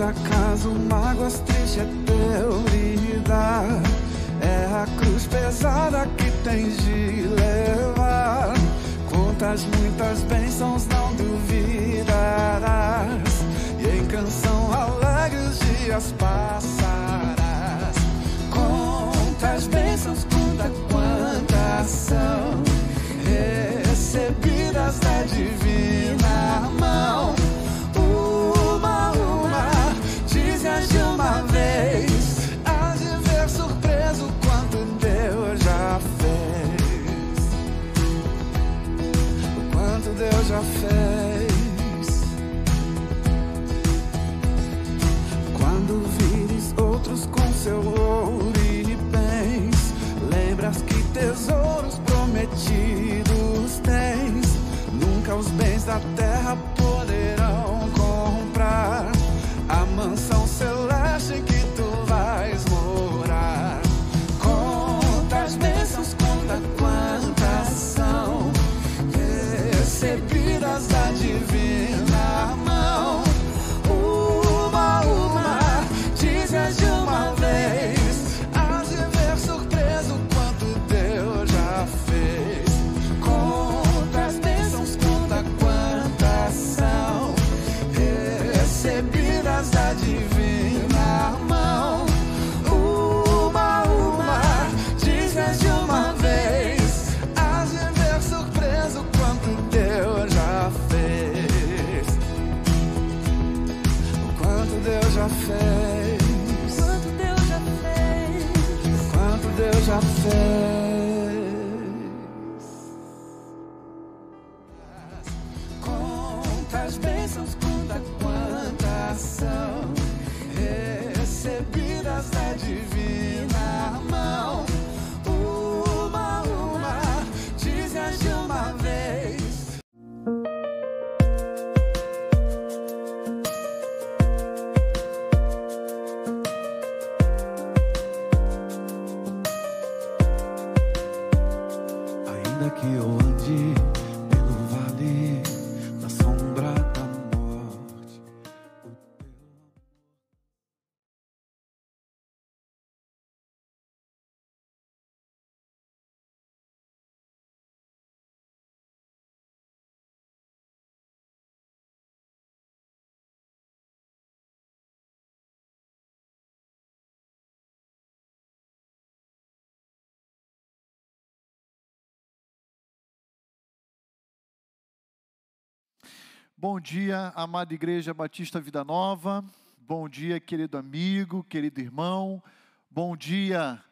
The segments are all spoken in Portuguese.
acaso mágoas triste é teu lidar? É a cruz pesada que tens de levar. Contas muitas bênçãos, não duvidarás. E em canção alegre os dias passarás. Contas bênçãos, conta quantas são recebidas Bom dia, amada Igreja Batista Vida Nova. Bom dia, querido amigo, querido irmão. Bom dia,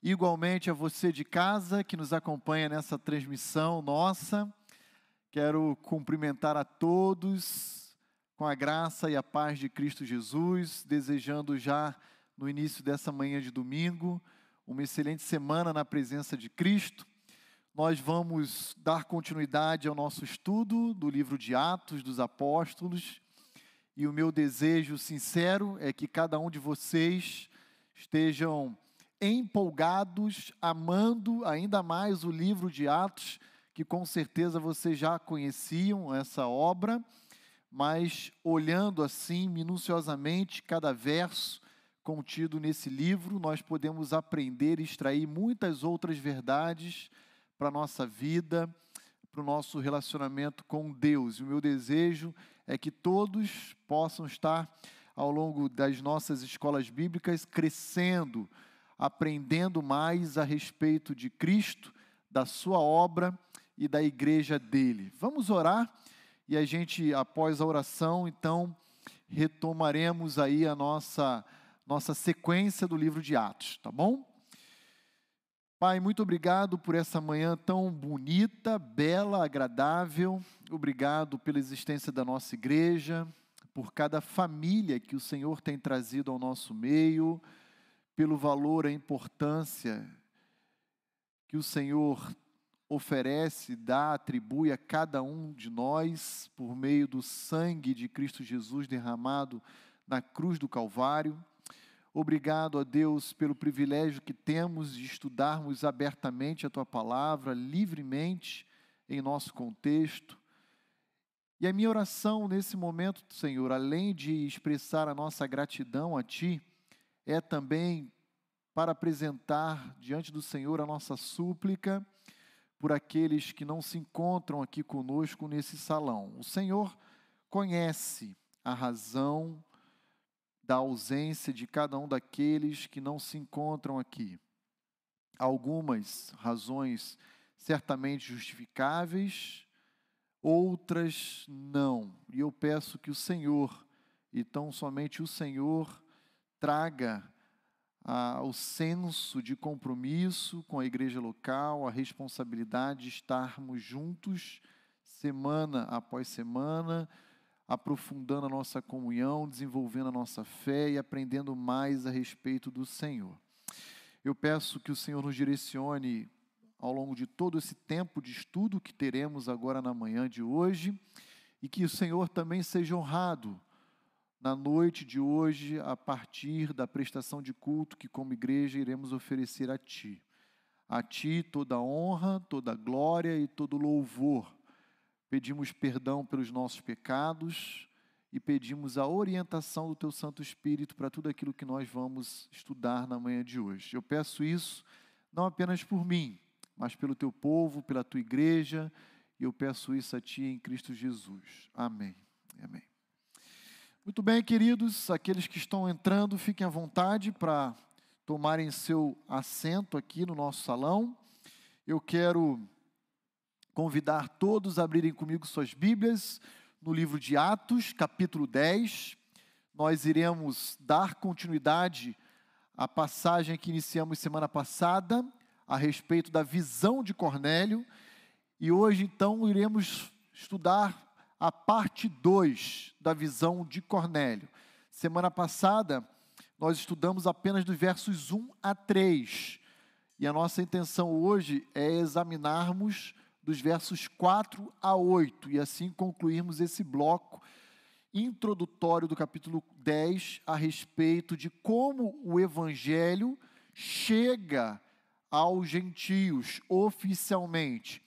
igualmente, a você de casa que nos acompanha nessa transmissão nossa. Quero cumprimentar a todos com a graça e a paz de Cristo Jesus, desejando já no início dessa manhã de domingo uma excelente semana na presença de Cristo. Nós vamos dar continuidade ao nosso estudo do livro de Atos dos Apóstolos. E o meu desejo sincero é que cada um de vocês estejam empolgados, amando ainda mais o livro de Atos, que com certeza vocês já conheciam essa obra, mas olhando assim minuciosamente cada verso contido nesse livro, nós podemos aprender e extrair muitas outras verdades para a nossa vida, para o nosso relacionamento com Deus. E o meu desejo é que todos possam estar ao longo das nossas escolas bíblicas crescendo, aprendendo mais a respeito de Cristo, da sua obra e da igreja dele. Vamos orar e a gente, após a oração, então, retomaremos aí a nossa nossa sequência do livro de Atos, tá bom? Pai, muito obrigado por essa manhã tão bonita, bela, agradável. Obrigado pela existência da nossa igreja, por cada família que o Senhor tem trazido ao nosso meio, pelo valor, a importância que o Senhor oferece, dá, atribui a cada um de nós por meio do sangue de Cristo Jesus derramado na cruz do Calvário. Obrigado a Deus pelo privilégio que temos de estudarmos abertamente a tua palavra, livremente, em nosso contexto. E a minha oração nesse momento, Senhor, além de expressar a nossa gratidão a Ti, é também para apresentar diante do Senhor a nossa súplica por aqueles que não se encontram aqui conosco nesse salão. O Senhor conhece a razão da ausência de cada um daqueles que não se encontram aqui. Algumas razões certamente justificáveis, outras não. E eu peço que o Senhor, e tão somente o Senhor, traga ah, o senso de compromisso com a igreja local, a responsabilidade de estarmos juntos, semana após semana, aprofundando a nossa comunhão, desenvolvendo a nossa fé e aprendendo mais a respeito do Senhor. Eu peço que o Senhor nos direcione ao longo de todo esse tempo de estudo que teremos agora na manhã de hoje e que o Senhor também seja honrado na noite de hoje, a partir da prestação de culto que, como igreja, iremos oferecer a Ti. A Ti toda honra, toda glória e todo louvor. Pedimos perdão pelos nossos pecados e pedimos a orientação do Teu Santo Espírito para tudo aquilo que nós vamos estudar na manhã de hoje. Eu peço isso não apenas por mim, mas pelo Teu povo, pela Tua igreja, e eu peço isso a Ti em Cristo Jesus. Amém. Amém. Muito bem, queridos, aqueles que estão entrando, fiquem à vontade para tomarem seu assento aqui no nosso salão. Eu quero convidar todos a abrirem comigo suas Bíblias no livro de Atos, capítulo 10. Nós iremos dar continuidade à passagem que iniciamos semana passada a respeito da visão de Cornélio. E hoje, então, iremos estudar a parte 2 da visão de Cornélio. Semana passada, nós estudamos apenas dos versos 1 a 3. E a nossa intenção hoje é examinarmos dos versos 4 a 8 e assim concluirmos esse bloco introdutório do capítulo 10 a respeito de como o evangelho chega aos gentios oficialmente.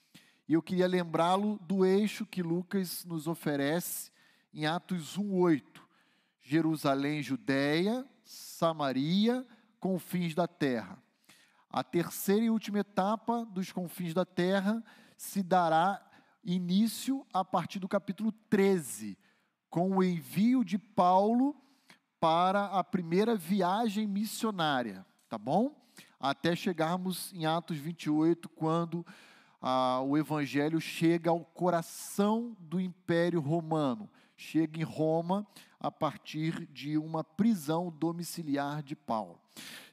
E eu queria lembrá-lo do eixo que Lucas nos oferece em Atos 1:8. Jerusalém, Judéia, Samaria, confins da terra. A terceira e última etapa dos confins da terra se dará início a partir do capítulo 13, com o envio de Paulo para a primeira viagem missionária, tá bom? Até chegarmos em Atos 28, quando ah, o evangelho chega ao coração do Império Romano, chega em Roma a partir de uma prisão domiciliar de Paulo.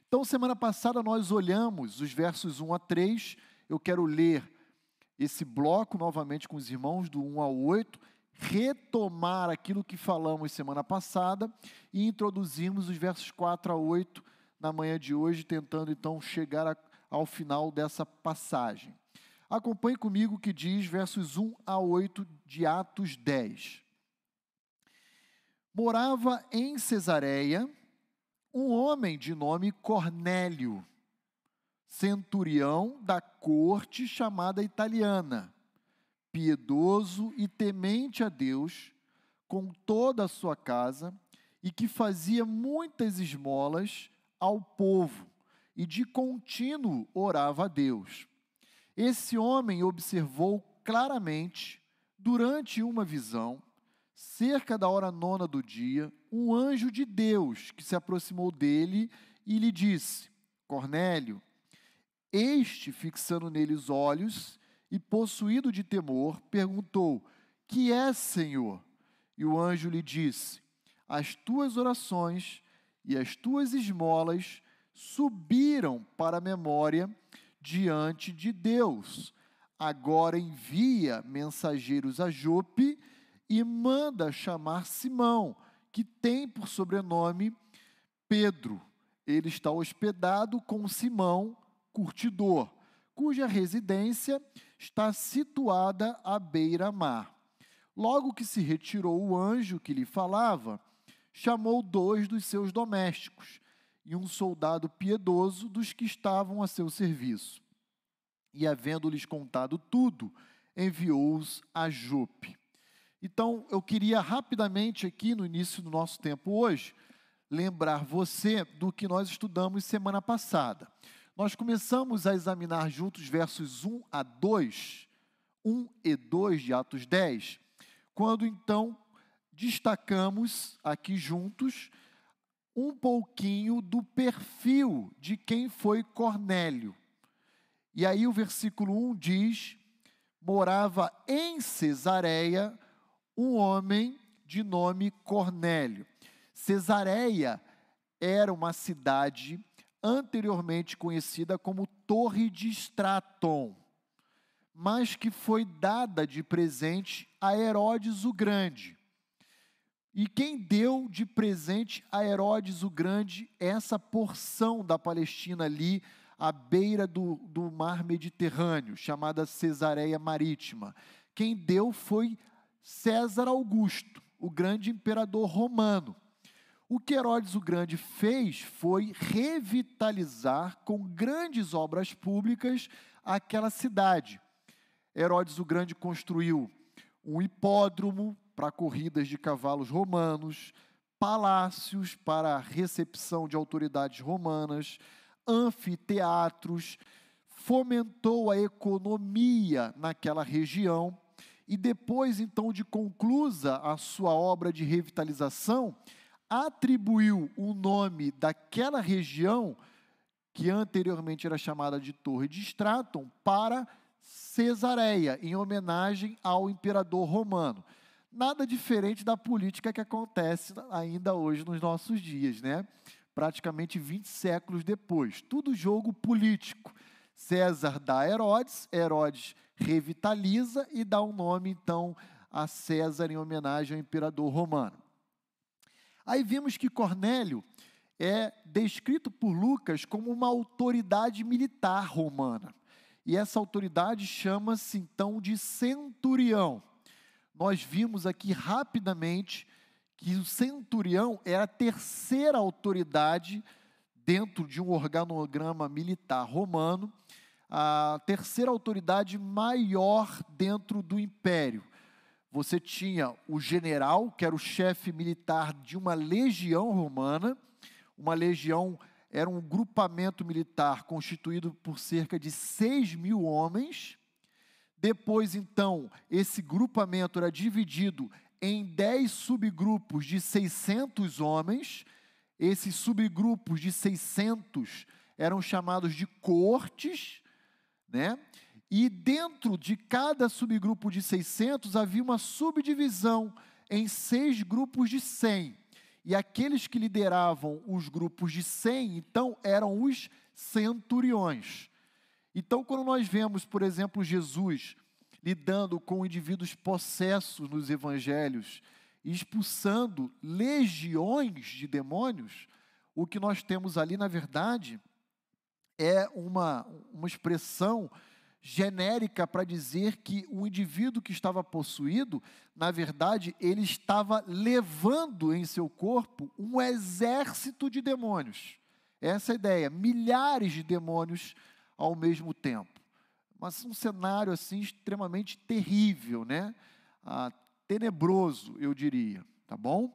Então, semana passada nós olhamos os versos 1 a 3, eu quero ler esse bloco novamente com os irmãos, do 1 ao 8, retomar aquilo que falamos semana passada e introduzirmos os versos 4 a 8 na manhã de hoje, tentando então chegar a, ao final dessa passagem. Acompanhe comigo o que diz versos 1 a 8 de Atos 10. Morava em Cesareia um homem de nome Cornélio, centurião da corte chamada italiana, piedoso e temente a Deus com toda a sua casa e que fazia muitas esmolas ao povo e de contínuo orava a Deus. Esse homem observou claramente, durante uma visão, cerca da hora nona do dia, um anjo de Deus que se aproximou dele e lhe disse: Cornélio, este, fixando nele os olhos e possuído de temor, perguntou: Que é, Senhor? E o anjo lhe disse: as tuas orações e as tuas esmolas subiram para a memória diante de Deus. Agora envia mensageiros a Jope e manda chamar Simão, que tem por sobrenome Pedro. Ele está hospedado com Simão, curtidor, cuja residência está situada à beira-mar. Logo que se retirou o anjo que lhe falava, chamou dois dos seus domésticos e um soldado piedoso dos que estavam a seu serviço. E, havendo-lhes contado tudo, enviou-os a Jope. Então, eu queria rapidamente aqui, no início do nosso tempo hoje, lembrar você do que nós estudamos semana passada. Nós começamos a examinar juntos versos 1 a 2, 1 e 2 de Atos 10, quando então destacamos aqui juntos um pouquinho do perfil de quem foi Cornélio. E aí o versículo 1 diz: morava em Cesareia um homem de nome Cornélio. Cesareia era uma cidade anteriormente conhecida como Torre de Straton, mas que foi dada de presente a Herodes o Grande. E quem deu de presente a Herodes o Grande essa porção da Palestina ali, à beira do, do mar Mediterrâneo, chamada Cesareia Marítima? Quem deu foi César Augusto, o grande imperador romano. O que Herodes o Grande fez foi revitalizar com grandes obras públicas aquela cidade. Herodes o Grande construiu um hipódromo para corridas de cavalos romanos, palácios para recepção de autoridades romanas, anfiteatros, fomentou a economia naquela região e depois então de conclusa a sua obra de revitalização, atribuiu o nome daquela região que anteriormente era chamada de Torre de Straton para Cesareia, em homenagem ao imperador romano nada diferente da política que acontece ainda hoje nos nossos dias, né? Praticamente 20 séculos depois. Tudo jogo político. César dá Herodes, Herodes revitaliza e dá um nome, então, a César em homenagem ao imperador romano. Aí vimos que Cornélio é descrito por Lucas como uma autoridade militar romana. E essa autoridade chama-se então de centurião nós vimos aqui rapidamente que o centurião era a terceira autoridade dentro de um organograma militar romano, a terceira autoridade maior dentro do império. Você tinha o general, que era o chefe militar de uma legião romana, uma legião era um grupamento militar constituído por cerca de 6 mil homens, depois, então, esse grupamento era dividido em 10 subgrupos de 600 homens. Esses subgrupos de 600 eram chamados de cortes, né? E dentro de cada subgrupo de 600 havia uma subdivisão em seis grupos de 100. E aqueles que lideravam os grupos de 100, então, eram os centuriões. Então, quando nós vemos, por exemplo, Jesus lidando com indivíduos possessos nos evangelhos, expulsando legiões de demônios, o que nós temos ali, na verdade, é uma, uma expressão genérica para dizer que o indivíduo que estava possuído, na verdade, ele estava levando em seu corpo um exército de demônios. Essa é a ideia, milhares de demônios ao mesmo tempo. Mas um cenário assim extremamente terrível, né? Ah, tenebroso, eu diria, tá bom?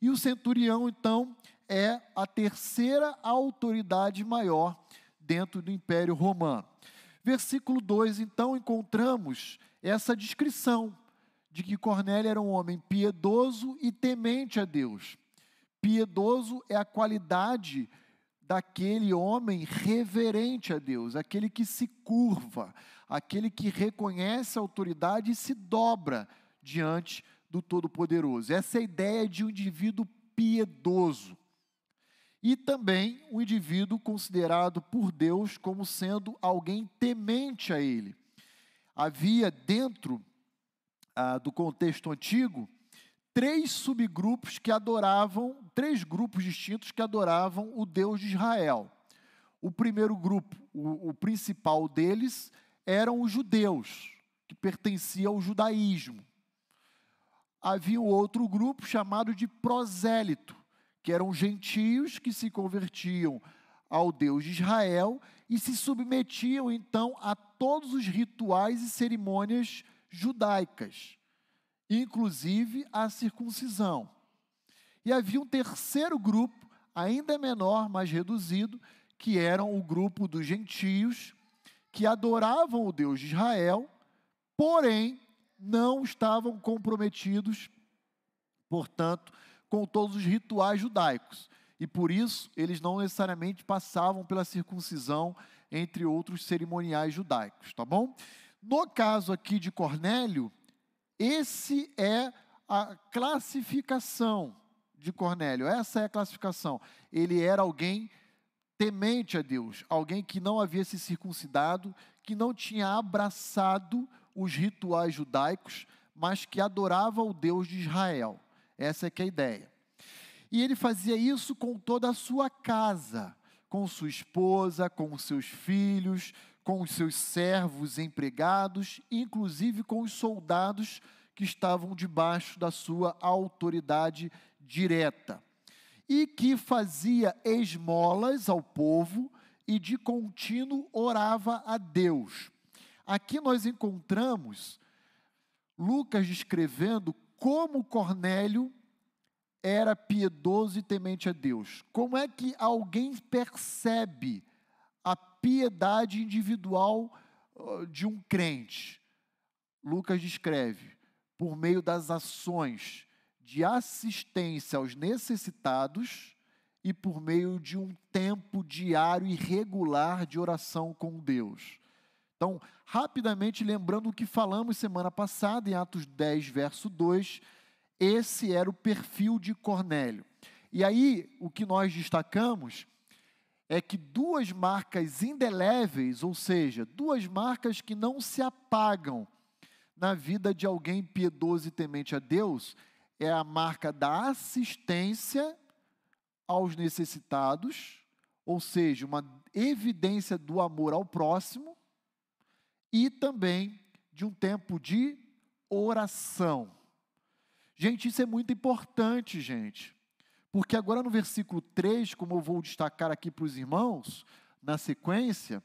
E o centurião, então, é a terceira autoridade maior dentro do Império Romano. Versículo 2, então, encontramos essa descrição de que Cornélio era um homem piedoso e temente a Deus. Piedoso é a qualidade daquele homem reverente a Deus, aquele que se curva, aquele que reconhece a autoridade e se dobra diante do Todo-Poderoso. Essa é a ideia de um indivíduo piedoso. E também um indivíduo considerado por Deus como sendo alguém temente a Ele. Havia dentro ah, do contexto antigo três subgrupos que adoravam, três grupos distintos que adoravam o Deus de Israel. O primeiro grupo, o, o principal deles, eram os judeus, que pertenciam ao judaísmo. Havia um outro grupo chamado de prosélito, que eram gentios que se convertiam ao Deus de Israel e se submetiam então a todos os rituais e cerimônias judaicas, inclusive a circuncisão. E havia um terceiro grupo, ainda menor, mais reduzido, que eram o grupo dos gentios, que adoravam o Deus de Israel, porém não estavam comprometidos, portanto, com todos os rituais judaicos. E por isso, eles não necessariamente passavam pela circuncisão, entre outros cerimoniais judaicos, tá bom? No caso aqui de Cornélio, esse é a classificação de Cornélio, essa é a classificação. Ele era alguém temente a Deus, alguém que não havia se circuncidado, que não tinha abraçado os rituais judaicos, mas que adorava o Deus de Israel. Essa é que é a ideia. E ele fazia isso com toda a sua casa, com sua esposa, com seus filhos, com os seus servos empregados, inclusive com os soldados que estavam debaixo da sua autoridade direta e que fazia esmolas ao povo e de contínuo orava a Deus. Aqui nós encontramos Lucas descrevendo como Cornélio era piedoso e temente a Deus. Como é que alguém percebe a piedade individual de um crente? Lucas descreve por meio das ações de assistência aos necessitados e por meio de um tempo diário e regular de oração com Deus. Então, rapidamente lembrando o que falamos semana passada, em Atos 10, verso 2, esse era o perfil de Cornélio. E aí, o que nós destacamos é que duas marcas indeléveis, ou seja, duas marcas que não se apagam na vida de alguém piedoso e temente a Deus, é a marca da assistência aos necessitados, ou seja, uma evidência do amor ao próximo, e também de um tempo de oração. Gente, isso é muito importante, gente, porque agora no versículo 3, como eu vou destacar aqui para os irmãos, na sequência,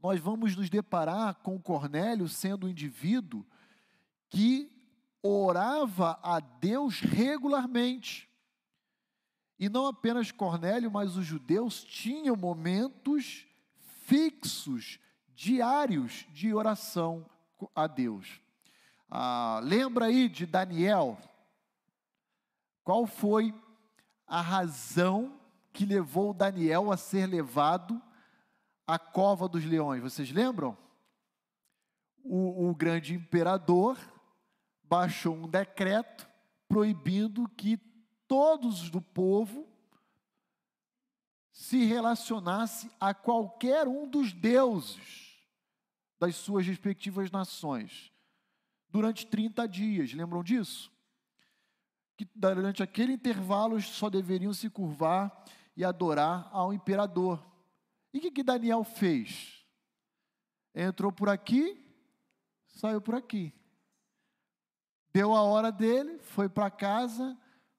nós vamos nos deparar com Cornélio sendo um indivíduo que orava a Deus regularmente. E não apenas Cornélio, mas os judeus tinham momentos fixos, diários de oração a Deus. Ah, lembra aí de Daniel? Qual foi a razão que levou Daniel a ser levado à cova dos leões? Vocês lembram? O, o grande imperador baixou um decreto proibindo que todos do povo se relacionasse a qualquer um dos deuses das suas respectivas nações durante 30 dias. Lembram disso? Que durante aquele intervalo só deveriam se curvar e adorar ao imperador. E o que, que Daniel fez? Entrou por aqui, saiu por aqui. Deu a hora dele, foi para casa,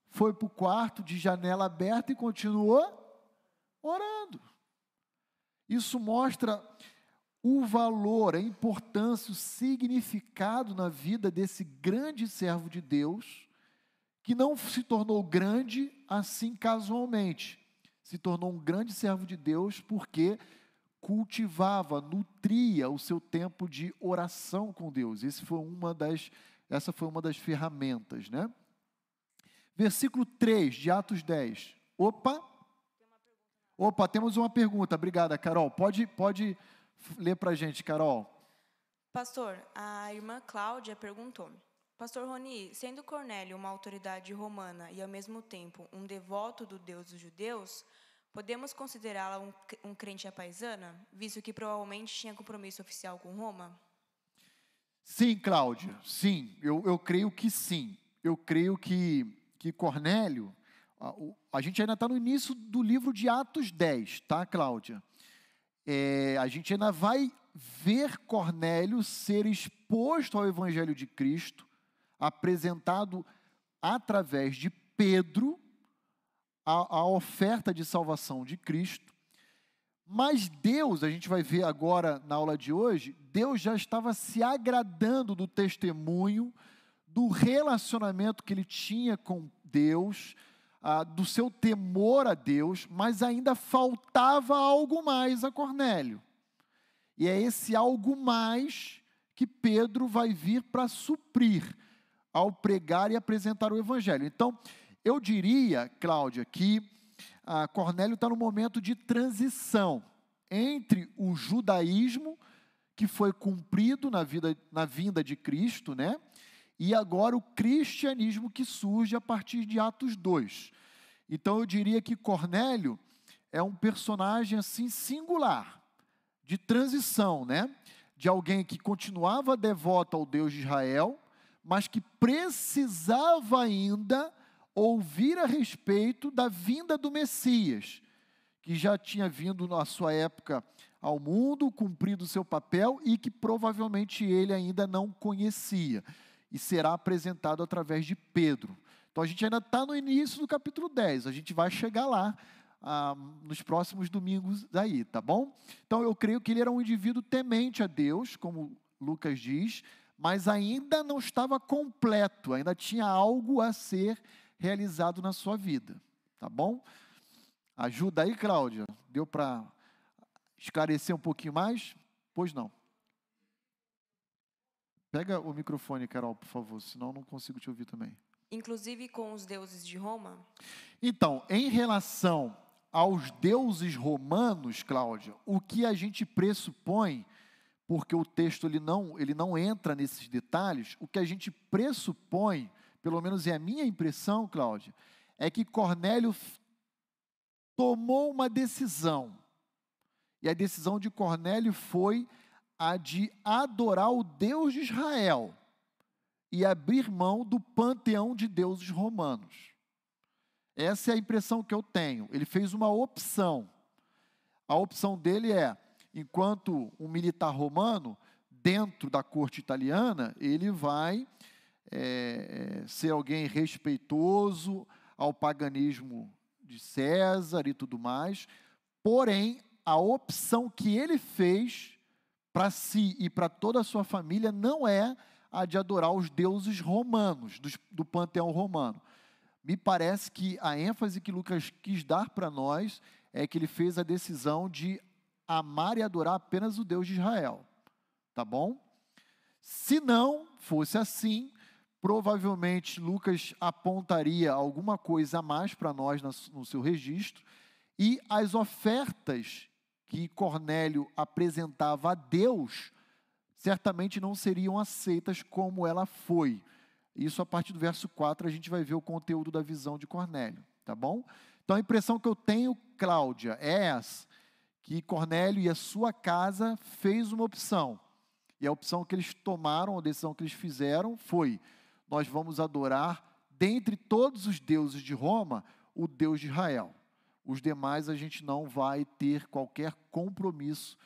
foi para o quarto de janela aberta e continuou orando. Isso mostra o valor, a importância, o significado na vida desse grande servo de Deus, que não se tornou grande assim casualmente. Se tornou um grande servo de Deus porque cultivava, nutria o seu tempo de oração com Deus. Esse foi uma das essa foi uma das ferramentas, né? Versículo 3 de Atos 10. Opa! Opa, temos uma pergunta. Obrigada, Carol. Pode, pode ler para a gente, Carol. Pastor, a irmã Cláudia perguntou: Pastor Roni, sendo Cornélio uma autoridade romana e ao mesmo tempo um devoto do Deus dos judeus, podemos considerá-la um, um crente apaisana, visto que provavelmente tinha compromisso oficial com Roma? Sim, Cláudia, sim, eu, eu creio que sim. Eu creio que, que Cornélio, a, a gente ainda está no início do livro de Atos 10, tá, Cláudia? É, a gente ainda vai ver Cornélio ser exposto ao Evangelho de Cristo, apresentado através de Pedro, a, a oferta de salvação de Cristo. Mas Deus, a gente vai ver agora na aula de hoje, Deus já estava se agradando do testemunho, do relacionamento que ele tinha com Deus, ah, do seu temor a Deus, mas ainda faltava algo mais a Cornélio. E é esse algo mais que Pedro vai vir para suprir ao pregar e apresentar o Evangelho. Então, eu diria, Cláudia, que ah, Cornélio está no momento de transição entre o judaísmo, que foi cumprido na, vida, na vinda de Cristo, né? E agora o cristianismo que surge a partir de Atos 2. Então eu diria que Cornélio é um personagem assim singular, de transição, né? De alguém que continuava devoto ao Deus de Israel, mas que precisava ainda ouvir a respeito da vinda do Messias, que já tinha vindo na sua época ao mundo, cumprido seu papel e que provavelmente ele ainda não conhecia, e será apresentado através de Pedro. Então a gente ainda está no início do capítulo 10, a gente vai chegar lá ah, nos próximos domingos aí, tá bom? Então eu creio que ele era um indivíduo temente a Deus, como Lucas diz, mas ainda não estava completo, ainda tinha algo a ser realizado na sua vida, tá bom? Ajuda aí, Cláudia. Deu para esclarecer um pouquinho mais? Pois não. Pega o microfone, Carol, por favor, senão eu não consigo te ouvir também. Inclusive com os deuses de Roma? Então, em relação aos deuses romanos, Cláudia, o que a gente pressupõe, porque o texto ele não, ele não entra nesses detalhes, o que a gente pressupõe, pelo menos é a minha impressão, Cláudia, é que Cornélio tomou uma decisão. E a decisão de Cornélio foi a de adorar o Deus de Israel e abrir mão do panteão de deuses romanos. Essa é a impressão que eu tenho. Ele fez uma opção. A opção dele é, enquanto um militar romano, dentro da corte italiana, ele vai é, é, ser alguém respeitoso ao paganismo de César e tudo mais. Porém, a opção que ele fez para si e para toda a sua família não é a de adorar os deuses romanos, dos- do panteão romano. Me parece que a ênfase que Lucas quis dar para nós é que ele fez a decisão de amar e adorar apenas o Deus de Israel. Tá bom? Se não fosse assim, provavelmente Lucas apontaria alguma coisa a mais para nós no seu registro e as ofertas que Cornélio apresentava a Deus certamente não seriam aceitas como ela foi. Isso a partir do verso 4 a gente vai ver o conteúdo da visão de Cornélio, tá bom? Então a impressão que eu tenho, Cláudia, é essa, que Cornélio e a sua casa fez uma opção. E a opção que eles tomaram, a decisão que eles fizeram foi: nós vamos adorar dentre todos os deuses de Roma, o Deus de Israel. Os demais a gente não vai ter qualquer compromisso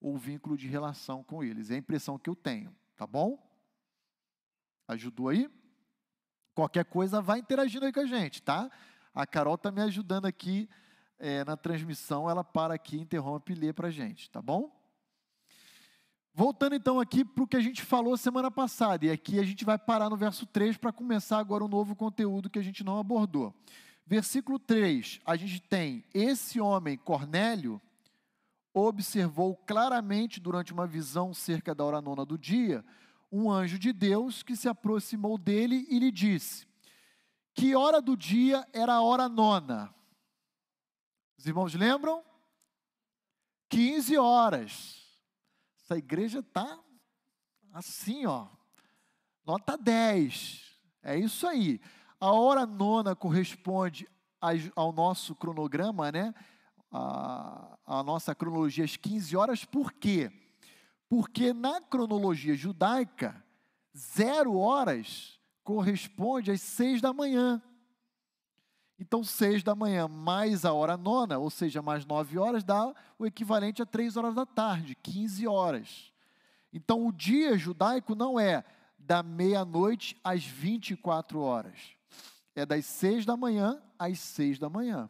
ou vínculo de relação com eles. É a impressão que eu tenho, tá bom? Ajudou aí? Qualquer coisa, vai interagindo aí com a gente, tá? A Carol está me ajudando aqui eh, na transmissão, ela para aqui, interrompe e lê para a gente, tá bom? Voltando então aqui para o que a gente falou semana passada, e aqui a gente vai parar no verso 3 para começar agora um novo conteúdo que a gente não abordou. Versículo 3, a gente tem: Esse homem, Cornélio, observou claramente durante uma visão cerca da hora nona do dia, um anjo de Deus que se aproximou dele e lhe disse: Que hora do dia era a hora nona? Os irmãos lembram? 15 horas. Essa igreja está assim, ó. Nota 10. É isso aí. A hora nona corresponde ao nosso cronograma, né? A, a nossa cronologia às 15 horas, por quê? Porque na cronologia judaica, zero horas corresponde às seis da manhã. Então, seis da manhã mais a hora nona, ou seja, mais nove horas, dá o equivalente a três horas da tarde, 15 horas. Então, o dia judaico não é da meia-noite às 24 horas. É das seis da manhã às seis da manhã.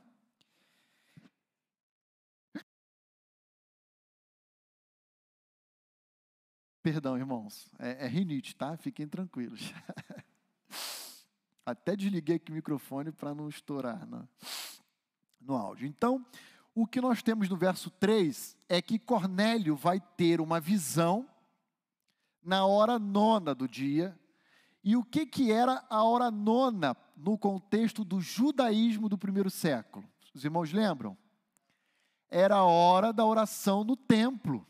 Perdão, irmãos, é, é rinite, tá? Fiquem tranquilos. Até desliguei aqui o microfone para não estourar no, no áudio. Então, o que nós temos no verso 3 é que Cornélio vai ter uma visão na hora nona do dia. E o que, que era a hora nona no contexto do judaísmo do primeiro século? Os irmãos lembram? Era a hora da oração no templo.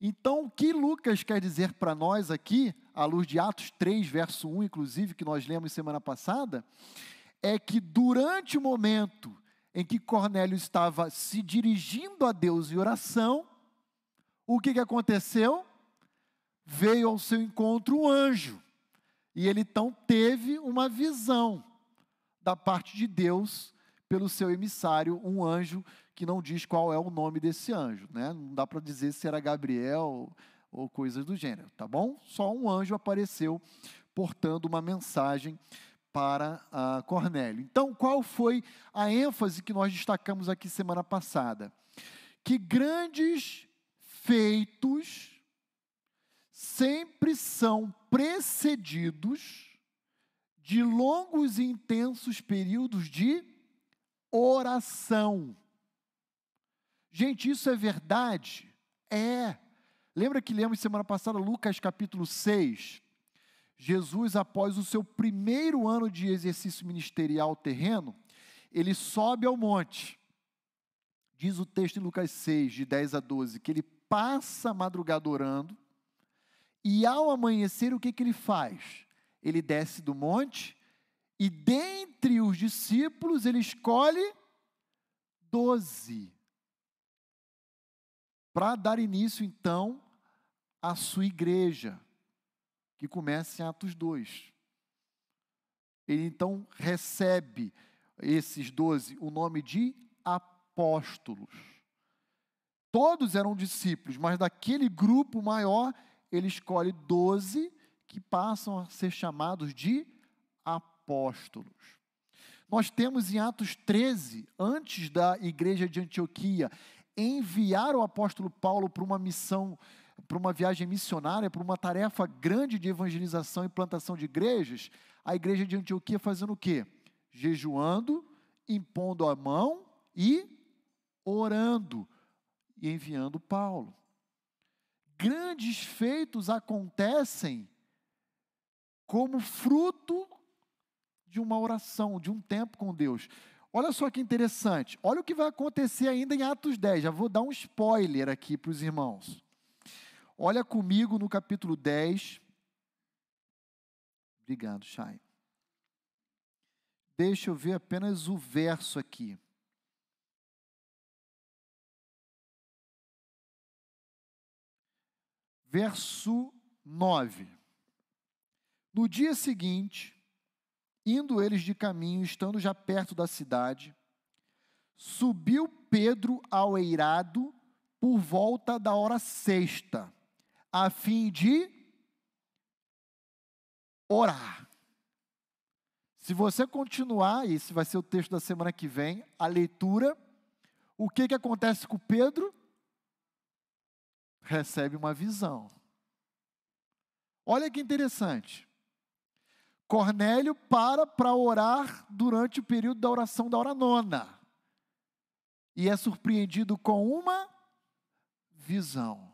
Então, o que Lucas quer dizer para nós aqui, à luz de Atos 3, verso 1, inclusive, que nós lemos semana passada, é que durante o momento em que Cornélio estava se dirigindo a Deus em oração, o que, que aconteceu? Veio ao seu encontro um anjo, e ele então teve uma visão da parte de Deus pelo seu emissário, um anjo que não diz qual é o nome desse anjo, né? Não dá para dizer se era Gabriel ou coisas do gênero, tá bom? Só um anjo apareceu portando uma mensagem para uh, Cornélio. Então, qual foi a ênfase que nós destacamos aqui semana passada? Que grandes feitos sempre são precedidos de longos e intensos períodos de oração. Gente, isso é verdade? É. Lembra que lemos semana passada Lucas capítulo 6? Jesus, após o seu primeiro ano de exercício ministerial terreno, ele sobe ao monte. Diz o texto em Lucas 6, de 10 a 12, que ele passa a madrugada orando, e ao amanhecer, o que, que ele faz? Ele desce do monte, e dentre os discípulos, ele escolhe doze para dar início, então, à sua igreja, que começa em Atos 2. Ele então recebe esses doze o nome de apóstolos. Todos eram discípulos, mas daquele grupo maior, ele escolhe doze que passam a ser chamados de apóstolos. Nós temos em Atos 13, antes da igreja de Antioquia enviar o apóstolo Paulo para uma missão, para uma viagem missionária, para uma tarefa grande de evangelização e plantação de igrejas, a igreja de Antioquia fazendo o quê? Jejuando, impondo a mão e orando e enviando Paulo. Grandes feitos acontecem como fruto de uma oração, de um tempo com Deus. Olha só que interessante. Olha o que vai acontecer ainda em Atos 10. Já vou dar um spoiler aqui para os irmãos. Olha comigo no capítulo 10. Obrigado, Chay. Deixa eu ver apenas o verso aqui. Verso 9. No dia seguinte, Indo eles de caminho, estando já perto da cidade, subiu Pedro ao eirado por volta da hora sexta, a fim de orar. Se você continuar, esse vai ser o texto da semana que vem, a leitura, o que, que acontece com Pedro? Recebe uma visão. Olha que interessante. Cornélio para para orar durante o período da oração da hora nona. E é surpreendido com uma visão.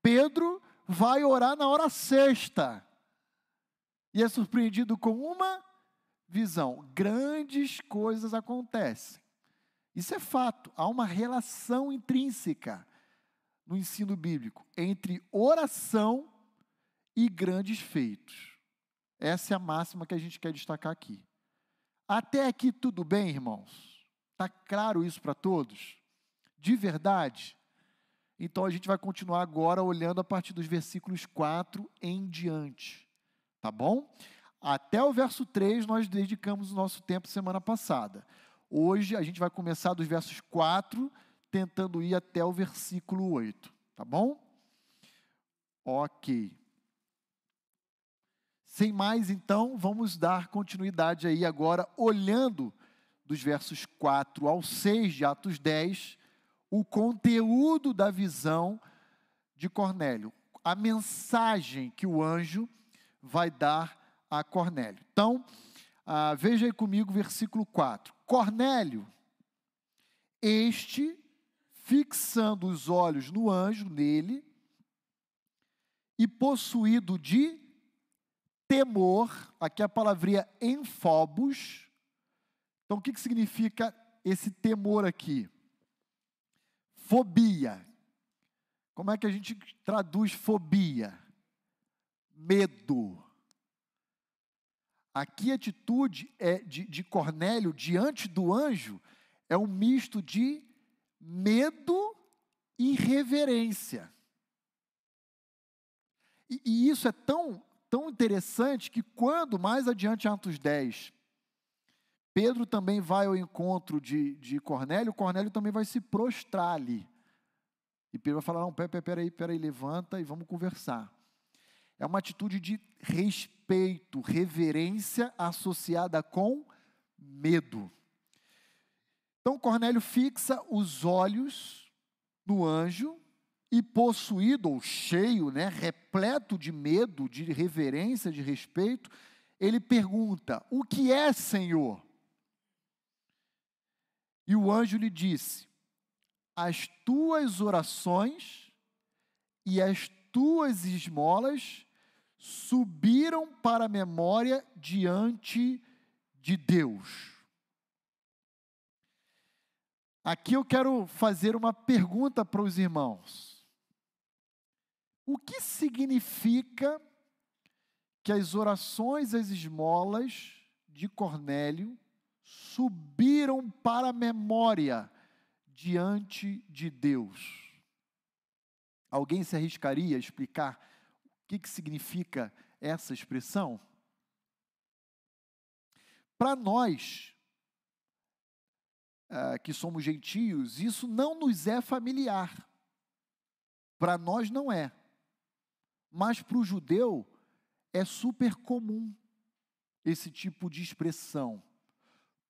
Pedro vai orar na hora sexta. E é surpreendido com uma visão. Grandes coisas acontecem. Isso é fato. Há uma relação intrínseca no ensino bíblico entre oração e grandes feitos. Essa é a máxima que a gente quer destacar aqui. Até aqui tudo bem, irmãos? Está claro isso para todos? De verdade? Então a gente vai continuar agora olhando a partir dos versículos 4 em diante. Tá bom? Até o verso 3 nós dedicamos o nosso tempo semana passada. Hoje a gente vai começar dos versos 4, tentando ir até o versículo 8. Tá bom? Ok. Sem mais, então, vamos dar continuidade aí agora, olhando dos versos 4 ao 6 de Atos 10, o conteúdo da visão de Cornélio, a mensagem que o anjo vai dar a Cornélio. Então, ah, veja aí comigo o versículo 4. Cornélio, este, fixando os olhos no anjo, nele, e possuído de temor, aqui a palavrinha enfobos. Então, o que, que significa esse temor aqui? Fobia. Como é que a gente traduz fobia? Medo. Aqui a atitude é de, de Cornélio diante do anjo é um misto de medo e reverência. E, e, isso é tão, tão interessante que quando, mais adiante Atos 10, Pedro também vai ao encontro de, de Cornélio, Cornélio também vai se prostrar ali. E Pedro vai falar, não, peraí, peraí, peraí, levanta e vamos conversar. É uma atitude de respeito, reverência associada com medo. Então Cornélio fixa os olhos no anjo e possuído ou cheio, né, repleto de medo, de reverência, de respeito, ele pergunta: "O que é, Senhor?" E o anjo lhe disse: As tuas orações e as tuas esmolas subiram para a memória diante de Deus. Aqui eu quero fazer uma pergunta para os irmãos. O que significa que as orações, as esmolas de Cornélio subiram para a memória diante de Deus? Alguém se arriscaria a explicar o que, que significa essa expressão? Para nós, uh, que somos gentios, isso não nos é familiar. Para nós não é. Mas para o judeu é super comum esse tipo de expressão.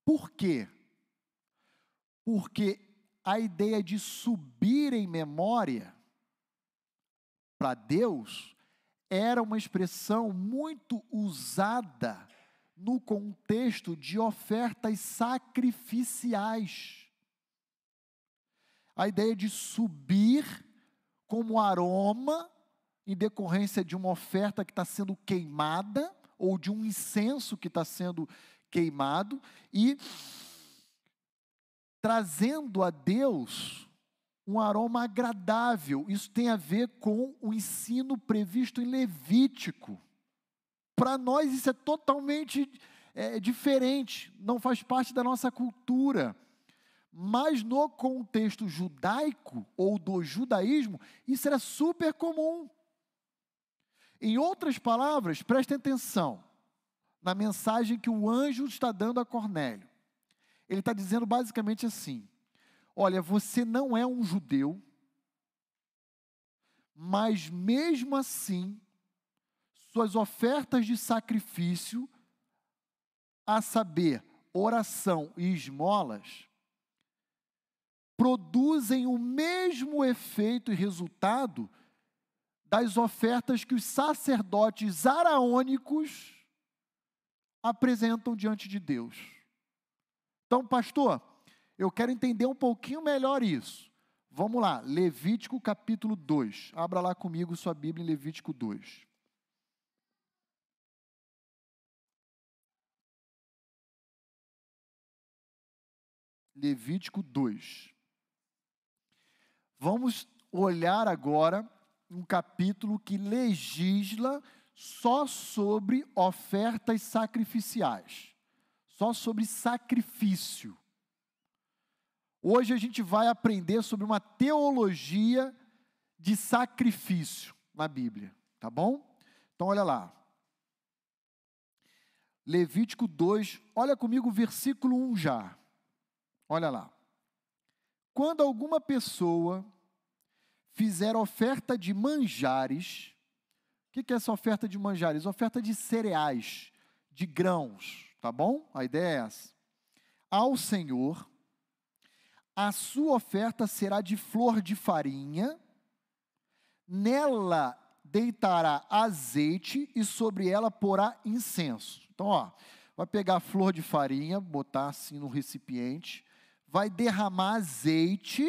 Por quê? Porque a ideia de subir em memória para Deus era uma expressão muito usada no contexto de ofertas sacrificiais. A ideia de subir como aroma em decorrência de uma oferta que está sendo queimada ou de um incenso que está sendo queimado e trazendo a Deus um aroma agradável. Isso tem a ver com o ensino previsto em Levítico. Para nós isso é totalmente é, diferente, não faz parte da nossa cultura. Mas no contexto judaico ou do judaísmo, isso era super comum. Em outras palavras, prestem atenção na mensagem que o anjo está dando a Cornélio. Ele está dizendo basicamente assim: Olha, você não é um judeu, mas mesmo assim, suas ofertas de sacrifício, a saber, oração e esmolas, produzem o mesmo efeito e resultado das ofertas que os sacerdotes araônicos apresentam diante de Deus. Então, pastor, eu quero entender um pouquinho melhor isso. Vamos lá, Levítico capítulo 2. Abra lá comigo sua Bíblia em Levítico 2. Levítico 2. Vamos olhar agora um capítulo que legisla só sobre ofertas sacrificiais, só sobre sacrifício. Hoje a gente vai aprender sobre uma teologia de sacrifício na Bíblia, tá bom? Então olha lá. Levítico 2, olha comigo o versículo 1 já. Olha lá. Quando alguma pessoa fizer oferta de manjares, o que é essa oferta de manjares? Oferta de cereais, de grãos, tá bom? A ideia é essa. Ao Senhor, a sua oferta será de flor de farinha, nela deitará azeite e sobre ela porá incenso. Então, ó, vai pegar a flor de farinha, botar assim no recipiente, vai derramar azeite,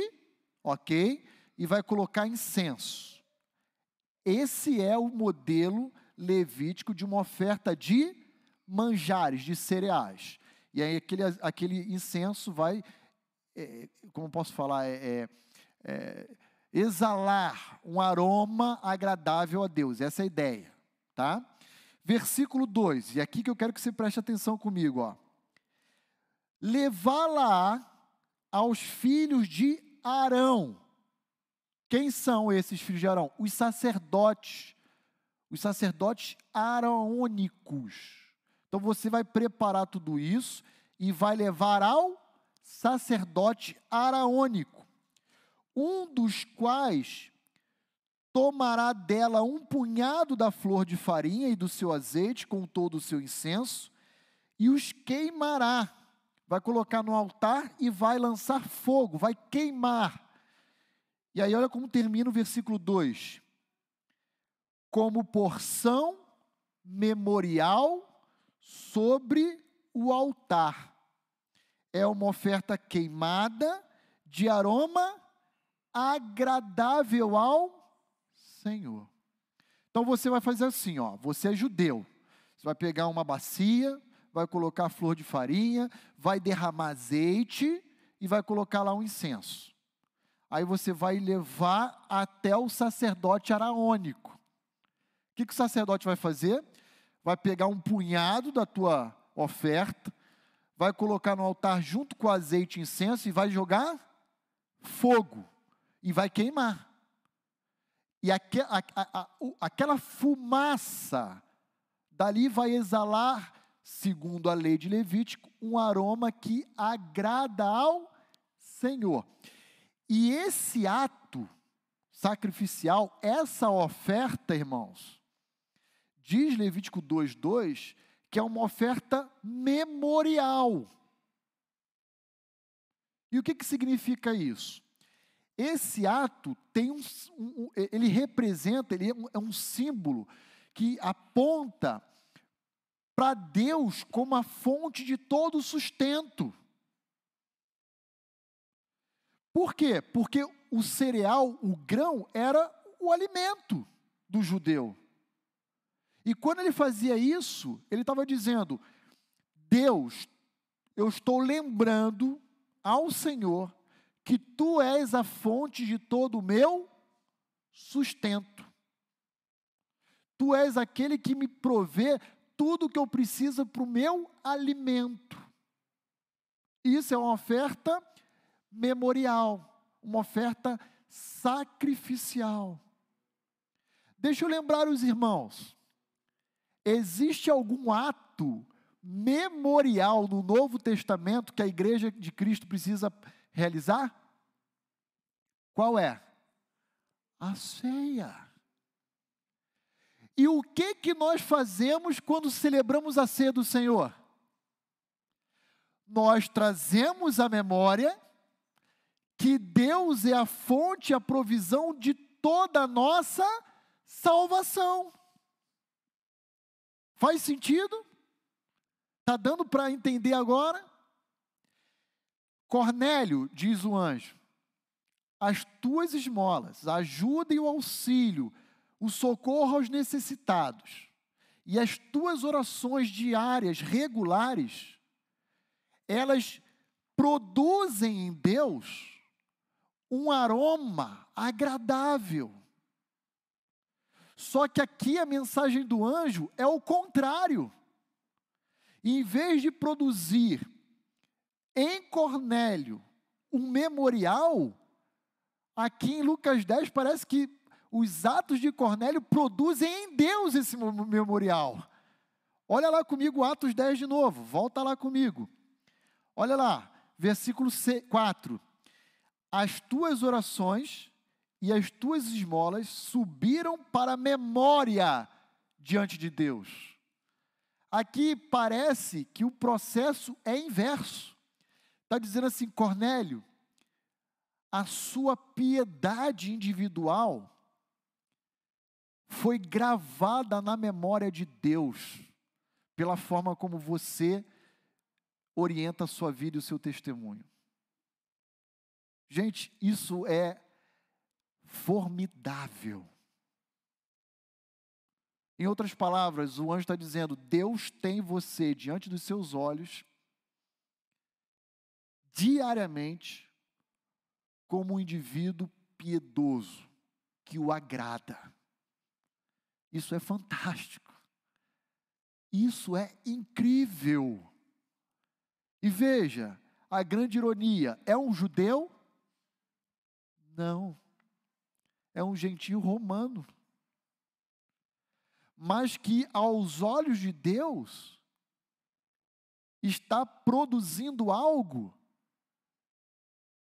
ok? E vai colocar incenso. Esse é o modelo levítico de uma oferta de manjares, de cereais. E aí aquele, aquele incenso vai, é, como posso falar, é, é, é exalar um aroma agradável a Deus. Essa é a ideia, tá? Versículo 2, e aqui que eu quero que você preste atenção comigo, ó. Levá-la aos filhos de Arão. Quem são esses filhos de Arão? Os sacerdotes. Os sacerdotes araônicos. Então você vai preparar tudo isso e vai levar ao sacerdote araônico um dos quais tomará dela um punhado da flor de farinha e do seu azeite com todo o seu incenso e os queimará. Vai colocar no altar e vai lançar fogo, vai queimar. E aí, olha como termina o versículo 2: como porção memorial sobre o altar. É uma oferta queimada de aroma agradável ao Senhor. Então você vai fazer assim, ó, você é judeu. Você vai pegar uma bacia, vai colocar flor de farinha, vai derramar azeite e vai colocar lá um incenso. Aí você vai levar até o sacerdote araônico. O que, que o sacerdote vai fazer? Vai pegar um punhado da tua oferta, vai colocar no altar junto com azeite e incenso e vai jogar fogo e vai queimar. E aquela fumaça dali vai exalar, segundo a lei de Levítico, um aroma que agrada ao Senhor. E esse ato sacrificial, essa oferta, irmãos, diz Levítico 2:2 que é uma oferta memorial. E o que, que significa isso? Esse ato tem um, um ele representa, ele é um, é um símbolo que aponta para Deus como a fonte de todo sustento. Por quê? Porque o cereal, o grão, era o alimento do judeu. E quando ele fazia isso, ele estava dizendo: Deus, eu estou lembrando ao Senhor que tu és a fonte de todo o meu sustento. Tu és aquele que me provê tudo que eu preciso para o meu alimento. Isso é uma oferta memorial, uma oferta sacrificial. Deixa eu lembrar os irmãos. Existe algum ato memorial no Novo Testamento que a igreja de Cristo precisa realizar? Qual é? A ceia. E o que que nós fazemos quando celebramos a ceia do Senhor? Nós trazemos à memória que Deus é a fonte, a provisão de toda a nossa salvação. Faz sentido? Está dando para entender agora? Cornélio, diz o anjo, as tuas esmolas, a ajuda e o auxílio, o socorro aos necessitados e as tuas orações diárias regulares, elas produzem em Deus um aroma agradável. Só que aqui a mensagem do anjo é o contrário. Em vez de produzir em Cornélio um memorial, aqui em Lucas 10 parece que os atos de Cornélio produzem em Deus esse memorial. Olha lá comigo Atos 10 de novo, volta lá comigo. Olha lá, versículo 4. As tuas orações e as tuas esmolas subiram para a memória diante de Deus. Aqui parece que o processo é inverso. Está dizendo assim, Cornélio, a sua piedade individual foi gravada na memória de Deus, pela forma como você orienta a sua vida e o seu testemunho. Gente, isso é formidável. Em outras palavras, o anjo está dizendo: Deus tem você diante dos seus olhos, diariamente, como um indivíduo piedoso, que o agrada. Isso é fantástico. Isso é incrível. E veja, a grande ironia: é um judeu? Não. É um gentio romano. Mas que aos olhos de Deus está produzindo algo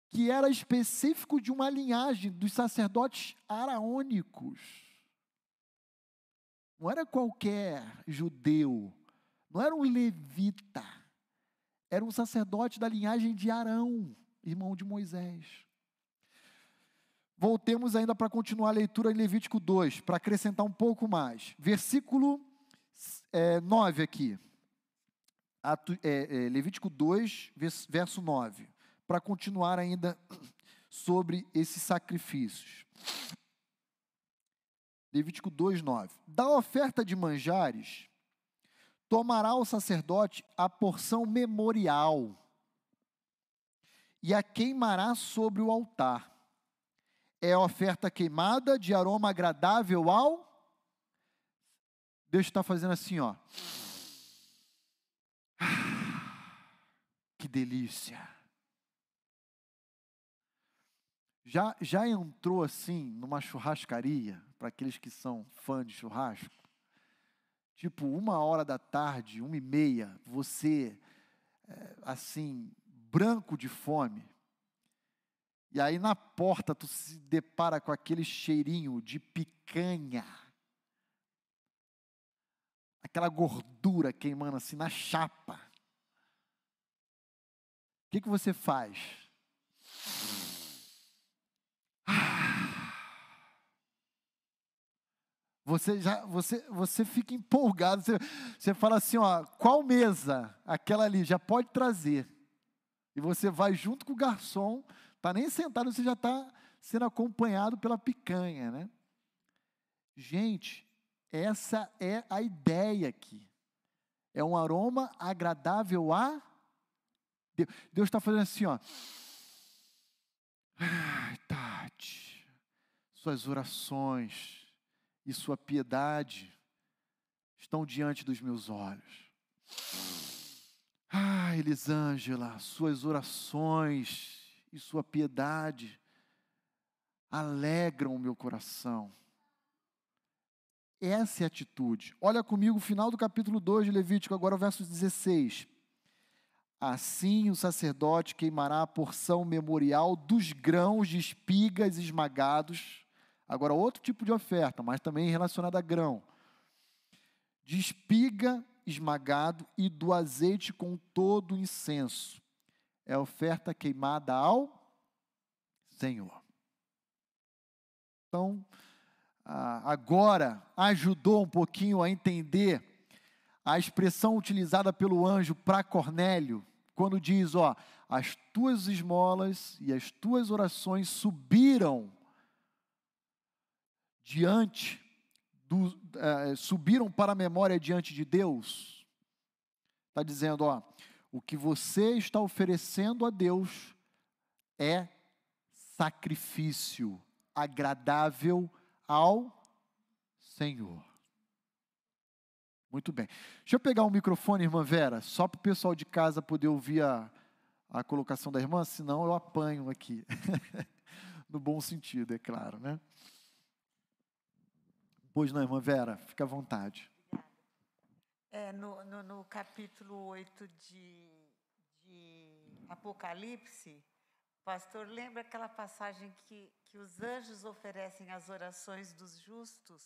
que era específico de uma linhagem dos sacerdotes araônicos. Não era qualquer judeu, não era um levita, era um sacerdote da linhagem de Arão, irmão de Moisés. Voltemos ainda para continuar a leitura em Levítico 2, para acrescentar um pouco mais. Versículo é, 9 aqui. É, é, Levítico 2, verso 9. Para continuar ainda sobre esses sacrifícios. Levítico 2, 9. Da oferta de manjares, tomará o sacerdote a porção memorial e a queimará sobre o altar. É a oferta queimada de aroma agradável ao. Deus está fazendo assim, ó. Que delícia. Já, já entrou assim numa churrascaria, para aqueles que são fã de churrasco? Tipo, uma hora da tarde, uma e meia, você, é, assim, branco de fome. E aí na porta tu se depara com aquele cheirinho de picanha. Aquela gordura queimando assim na chapa. O que, que você faz? Você já você, você fica empolgado, você, você fala assim, ó, qual mesa? Aquela ali, já pode trazer. E você vai junto com o garçom, tá nem sentado, você já está sendo acompanhado pela picanha, né? Gente, essa é a ideia aqui. É um aroma agradável a Deus. Deus está fazendo assim, ó. Ai, Tati, suas orações, e sua piedade estão diante dos meus olhos. Ah, Elisângela, suas orações e sua piedade alegram o meu coração. Essa é a atitude. Olha comigo o final do capítulo 2 de Levítico, agora o verso 16. Assim o sacerdote queimará a porção memorial dos grãos de espigas esmagados Agora, outro tipo de oferta, mas também relacionada a grão. De espiga esmagado e do azeite com todo o incenso. É oferta queimada ao Senhor. Então, agora ajudou um pouquinho a entender a expressão utilizada pelo anjo para Cornélio, quando diz: Ó, as tuas esmolas e as tuas orações subiram diante do, é, subiram para a memória diante de Deus. Está dizendo, ó, o que você está oferecendo a Deus é sacrifício agradável ao Senhor. Muito bem. Deixa eu pegar o microfone, irmã Vera, só para o pessoal de casa poder ouvir a, a colocação da irmã, senão eu apanho aqui. no bom sentido, é claro, né? Pois não, irmã Vera, fica à vontade. É, no, no, no capítulo 8 de, de Apocalipse, pastor, lembra aquela passagem que, que os anjos oferecem as orações dos justos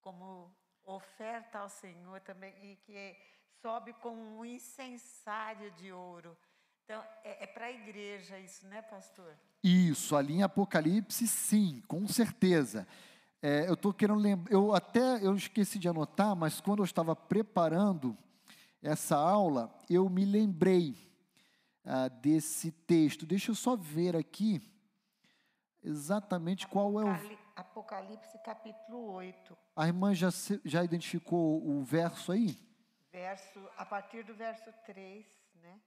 como oferta ao Senhor também, e que sobe como um incensário de ouro. Então, é, é para a igreja isso, né, pastor? Isso, ali em Apocalipse, sim, com certeza. É, eu estou querendo lembrar, eu até eu esqueci de anotar, mas quando eu estava preparando essa aula, eu me lembrei ah, desse texto. Deixa eu só ver aqui exatamente qual é o. Apocalipse capítulo 8. A irmã já, já identificou o verso aí? Verso, a partir do verso 3, né?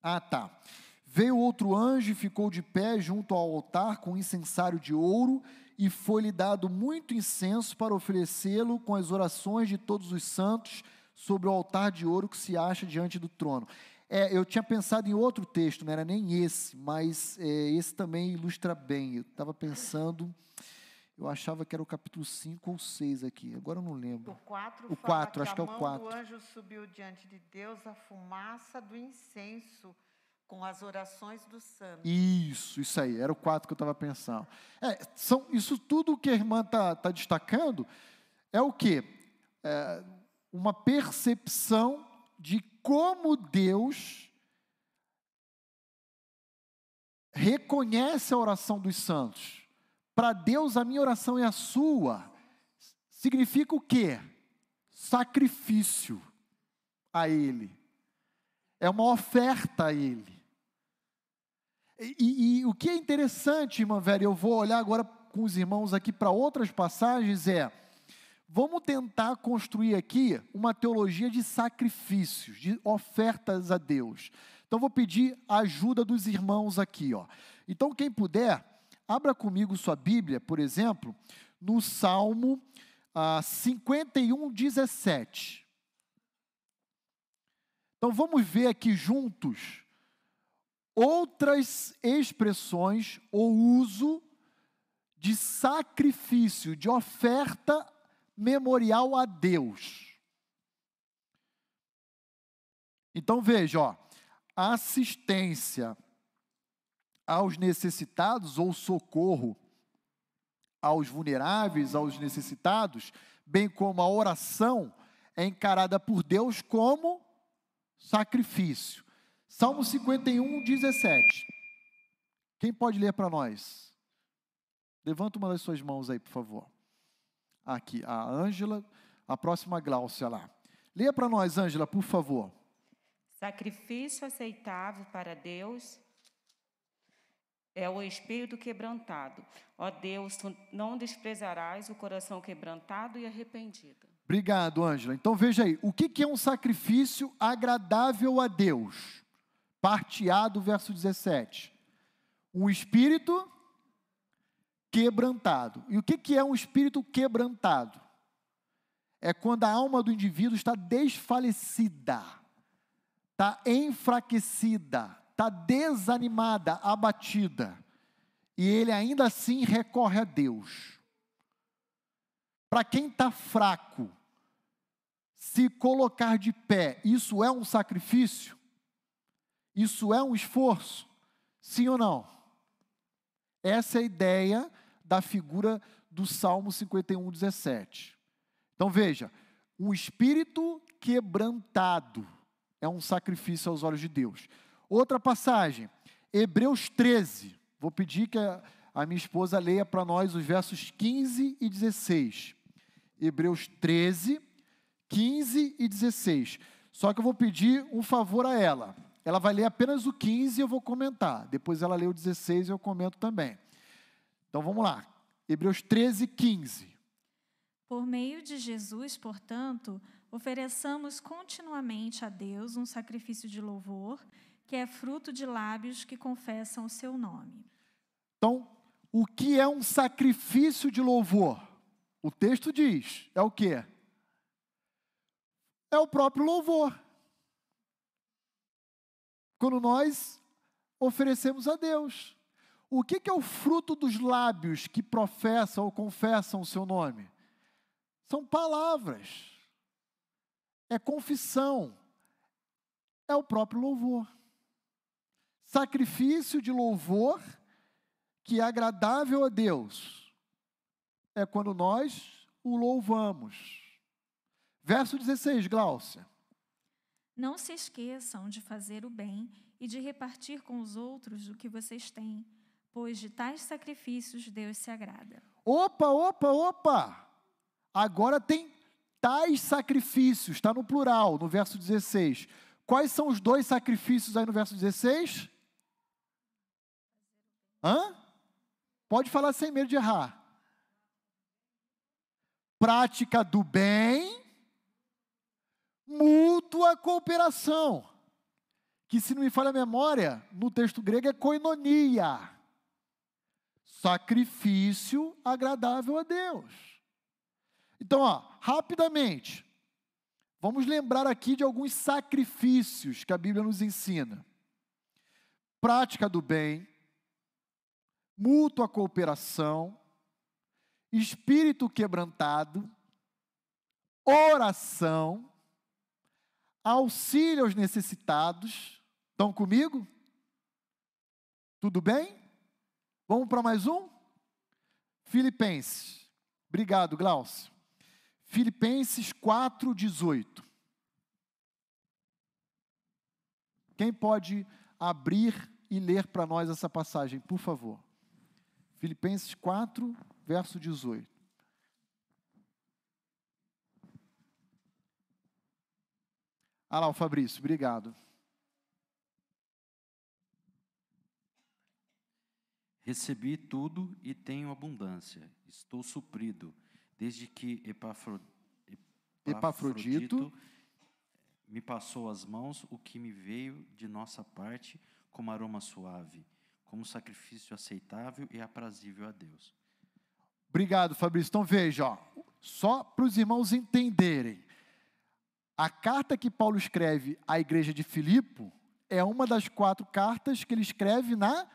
Ah, tá. Veio outro anjo e ficou de pé junto ao altar com um incensário de ouro, e foi-lhe dado muito incenso para oferecê-lo com as orações de todos os santos sobre o altar de ouro que se acha diante do trono. É, eu tinha pensado em outro texto, não era nem esse, mas é, esse também ilustra bem. Eu estava pensando, eu achava que era o capítulo 5 ou 6 aqui, agora eu não lembro. O 4, o 4 acho que é o 4. O anjo subiu diante de Deus a fumaça do incenso com as orações dos santos. Isso, isso aí, era o 4 que eu estava pensando. É, são, isso tudo que a irmã está tá destacando é o quê? É uma percepção de como Deus reconhece a oração dos santos. Para Deus, a minha oração é a sua. Significa o quê? Sacrifício a Ele. É uma oferta a Ele. E, e, o que é interessante, irmã Vera, eu vou olhar agora com os irmãos aqui para outras passagens, é Vamos tentar construir aqui uma teologia de sacrifícios, de ofertas a Deus. Então vou pedir a ajuda dos irmãos aqui, ó. Então quem puder, abra comigo sua Bíblia, por exemplo, no Salmo ah, 51, 17. Então vamos ver aqui juntos outras expressões ou uso de sacrifício, de oferta memorial a Deus. Então veja, ó, assistência aos necessitados ou socorro aos vulneráveis, aos necessitados, bem como a oração é encarada por Deus como sacrifício. Salmo 51, 17. Quem pode ler para nós? Levanta uma das suas mãos aí, por favor. Aqui, a Ângela, a próxima Gláucia lá. Leia para nós, Ângela, por favor. Sacrifício aceitável para Deus é o espírito quebrantado. Ó Deus, tu não desprezarás o coração quebrantado e arrependido. Obrigado, Ângela. Então veja aí, o que é um sacrifício agradável a Deus? Parte A do verso 17. Um espírito quebrantado. E o que, que é um espírito quebrantado? É quando a alma do indivíduo está desfalecida, está enfraquecida, está desanimada, abatida, e ele ainda assim recorre a Deus. Para quem está fraco, se colocar de pé, isso é um sacrifício? Isso é um esforço? Sim ou não? Essa é a ideia da figura do Salmo 51, 17. Então veja, um espírito quebrantado é um sacrifício aos olhos de Deus. Outra passagem, Hebreus 13. Vou pedir que a, a minha esposa leia para nós os versos 15 e 16. Hebreus 13, 15 e 16. Só que eu vou pedir um favor a ela. Ela vai ler apenas o 15 e eu vou comentar. Depois ela lê o 16 e eu comento também. Então vamos lá. Hebreus 13, 15. Por meio de Jesus, portanto, ofereçamos continuamente a Deus um sacrifício de louvor, que é fruto de lábios que confessam o seu nome. Então, o que é um sacrifício de louvor? O texto diz: é o quê? É o próprio louvor. Quando nós oferecemos a Deus. O que, que é o fruto dos lábios que professam ou confessam o seu nome? São palavras, é confissão, é o próprio louvor. Sacrifício de louvor que é agradável a Deus é quando nós o louvamos. Verso 16, Gláucia. Não se esqueçam de fazer o bem e de repartir com os outros o que vocês têm, pois de tais sacrifícios Deus se agrada. Opa, opa, opa! Agora tem tais sacrifícios, está no plural, no verso 16. Quais são os dois sacrifícios aí no verso 16? Hã? Pode falar sem medo de errar. Prática do bem, mútua cooperação. Que, se não me falha a memória, no texto grego é koinonia. Sacrifício agradável a Deus. Então, ó, rapidamente, vamos lembrar aqui de alguns sacrifícios que a Bíblia nos ensina: prática do bem, mútua cooperação, espírito quebrantado, oração, auxílio aos necessitados. Estão comigo? Tudo bem? Vamos para mais um? Filipenses. Obrigado, Glaucio. Filipenses 4,18. Quem pode abrir e ler para nós essa passagem, por favor? Filipenses 4, verso 18. Ah lá, o Fabrício, obrigado. Recebi tudo e tenho abundância. Estou suprido desde que Epafro, Epafrodito me passou as mãos o que me veio de nossa parte como aroma suave, como sacrifício aceitável e aprazível a Deus. Obrigado, Fabrício. Então veja, ó, só para os irmãos entenderem. A carta que Paulo escreve à igreja de Filipe é uma das quatro cartas que ele escreve na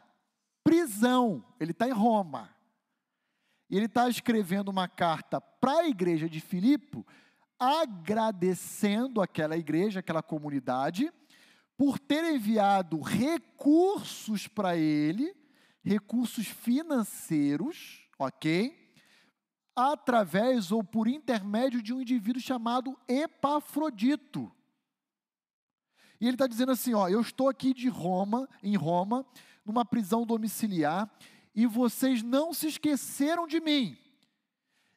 prisão. Ele está em Roma. E ele está escrevendo uma carta para a igreja de Filipe, agradecendo aquela igreja, aquela comunidade, por ter enviado recursos para ele, recursos financeiros, ok? Através ou por intermédio de um indivíduo chamado Epafrodito. E ele está dizendo assim: ó, eu estou aqui de Roma, em Roma, numa prisão domiciliar, e vocês não se esqueceram de mim.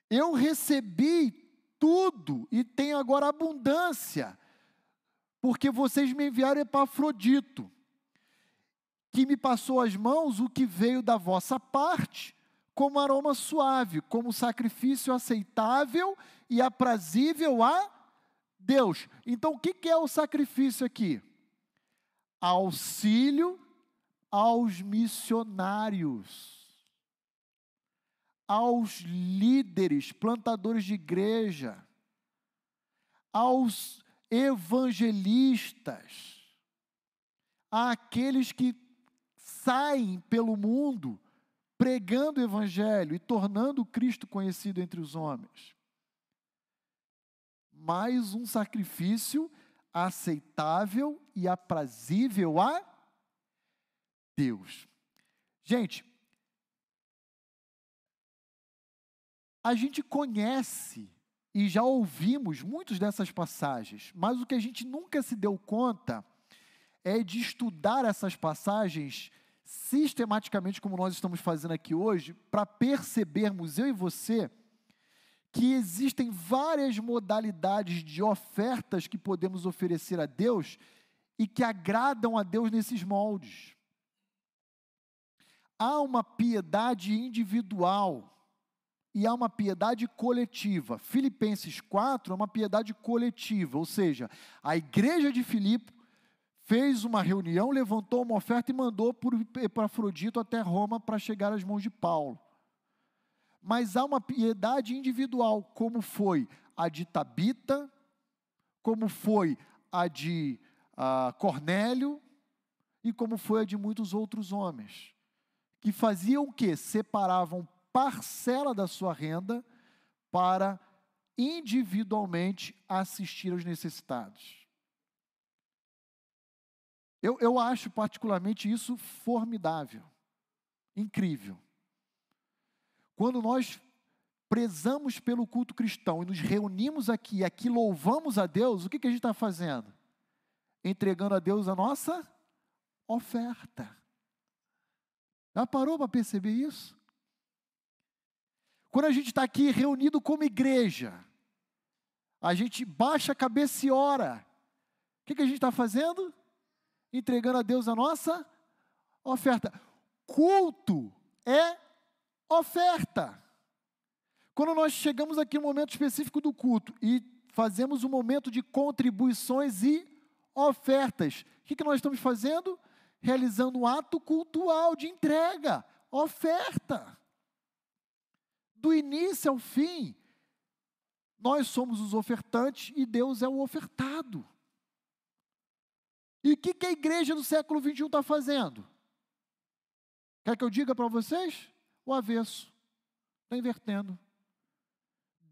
Eu recebi tudo e tenho agora abundância, porque vocês me enviaram Epafrodito, que me passou às mãos o que veio da vossa parte, como aroma suave, como sacrifício aceitável e aprazível a Deus. Então, o que é o sacrifício aqui? Auxílio aos missionários, aos líderes, plantadores de igreja, aos evangelistas, àqueles que saem pelo mundo pregando o evangelho e tornando Cristo conhecido entre os homens. Mais um sacrifício aceitável e aprazível a Deus. Gente, a gente conhece e já ouvimos muitas dessas passagens, mas o que a gente nunca se deu conta é de estudar essas passagens sistematicamente, como nós estamos fazendo aqui hoje, para percebermos, eu e você, que existem várias modalidades de ofertas que podemos oferecer a Deus e que agradam a Deus nesses moldes há uma piedade individual e há uma piedade coletiva. Filipenses 4 é uma piedade coletiva, ou seja, a igreja de Filipe fez uma reunião, levantou uma oferta e mandou por Epafrodito até Roma para chegar às mãos de Paulo. mas há uma piedade individual, como foi a de Tabita, como foi a de uh, Cornélio e como foi a de muitos outros homens, que faziam o quê? Separavam parcela da sua renda para individualmente assistir aos necessitados. Eu, eu acho particularmente isso formidável, incrível. Quando nós prezamos pelo culto cristão e nos reunimos aqui e aqui louvamos a Deus, o que, que a gente está fazendo? Entregando a Deus a nossa oferta. Já parou para perceber isso? Quando a gente está aqui reunido como igreja, a gente baixa a cabeça e ora. O que, que a gente está fazendo? Entregando a Deus a nossa oferta. Culto é oferta. Quando nós chegamos aqui no momento específico do culto e fazemos um momento de contribuições e ofertas, o que, que nós estamos fazendo? Realizando um ato cultual de entrega, oferta. Do início ao fim, nós somos os ofertantes e Deus é o ofertado. E o que, que a igreja do século XXI está fazendo? Quer que eu diga para vocês? O avesso. Está invertendo.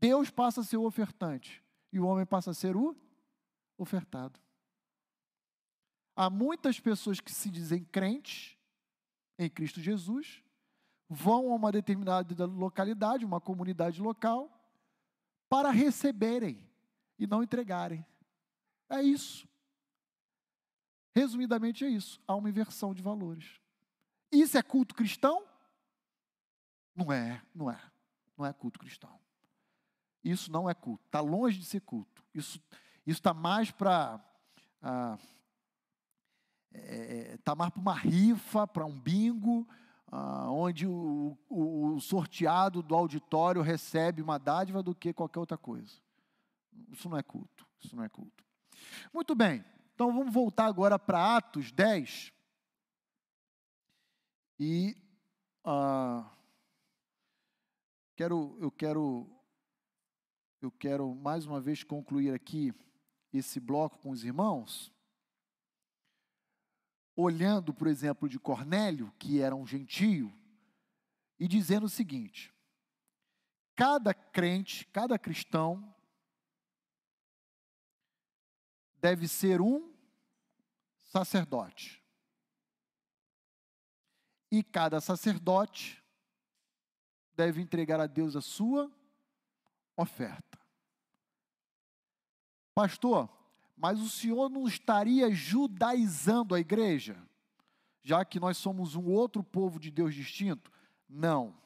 Deus passa a ser o ofertante e o homem passa a ser o ofertado. Há muitas pessoas que se dizem crentes em Cristo Jesus, vão a uma determinada localidade, uma comunidade local, para receberem e não entregarem. É isso. Resumidamente é isso. Há uma inversão de valores. Isso é culto cristão? Não é, não é. Não é culto cristão. Isso não é culto. Está longe de ser culto. Isso está mais para. Ah, é, tá mais para uma rifa, para um bingo, ah, onde o, o, o, sorteado do auditório recebe uma dádiva do que qualquer outra coisa. Isso não é culto. Isso não é culto. Muito bem. Então vamos voltar agora para Atos 10. E ah, quero, eu quero eu quero mais uma vez concluir aqui esse bloco com os irmãos, olhando, por exemplo, de Cornélio, que era um gentio, e dizendo o seguinte: cada crente, cada cristão, deve ser um sacerdote. E cada sacerdote deve entregar a Deus a sua oferta. Pastor, mas o senhor não estaria judaizando a igreja, já que nós somos um outro povo de Deus distinto? Não.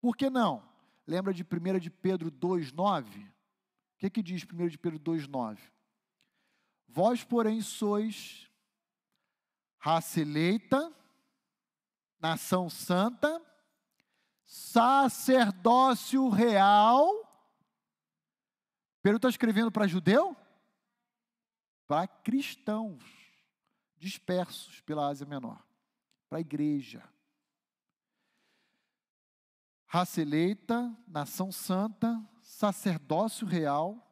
Por que não? Lembra de 1 de Pedro 2,9? O que, que diz 1 de Pedro 2,9? Vós, porém, sois raça eleita, nação santa, sacerdócio real. Pedro está escrevendo para judeu? Para cristãos dispersos pela Ásia Menor, para a igreja. Raça eleita, nação santa, sacerdócio real,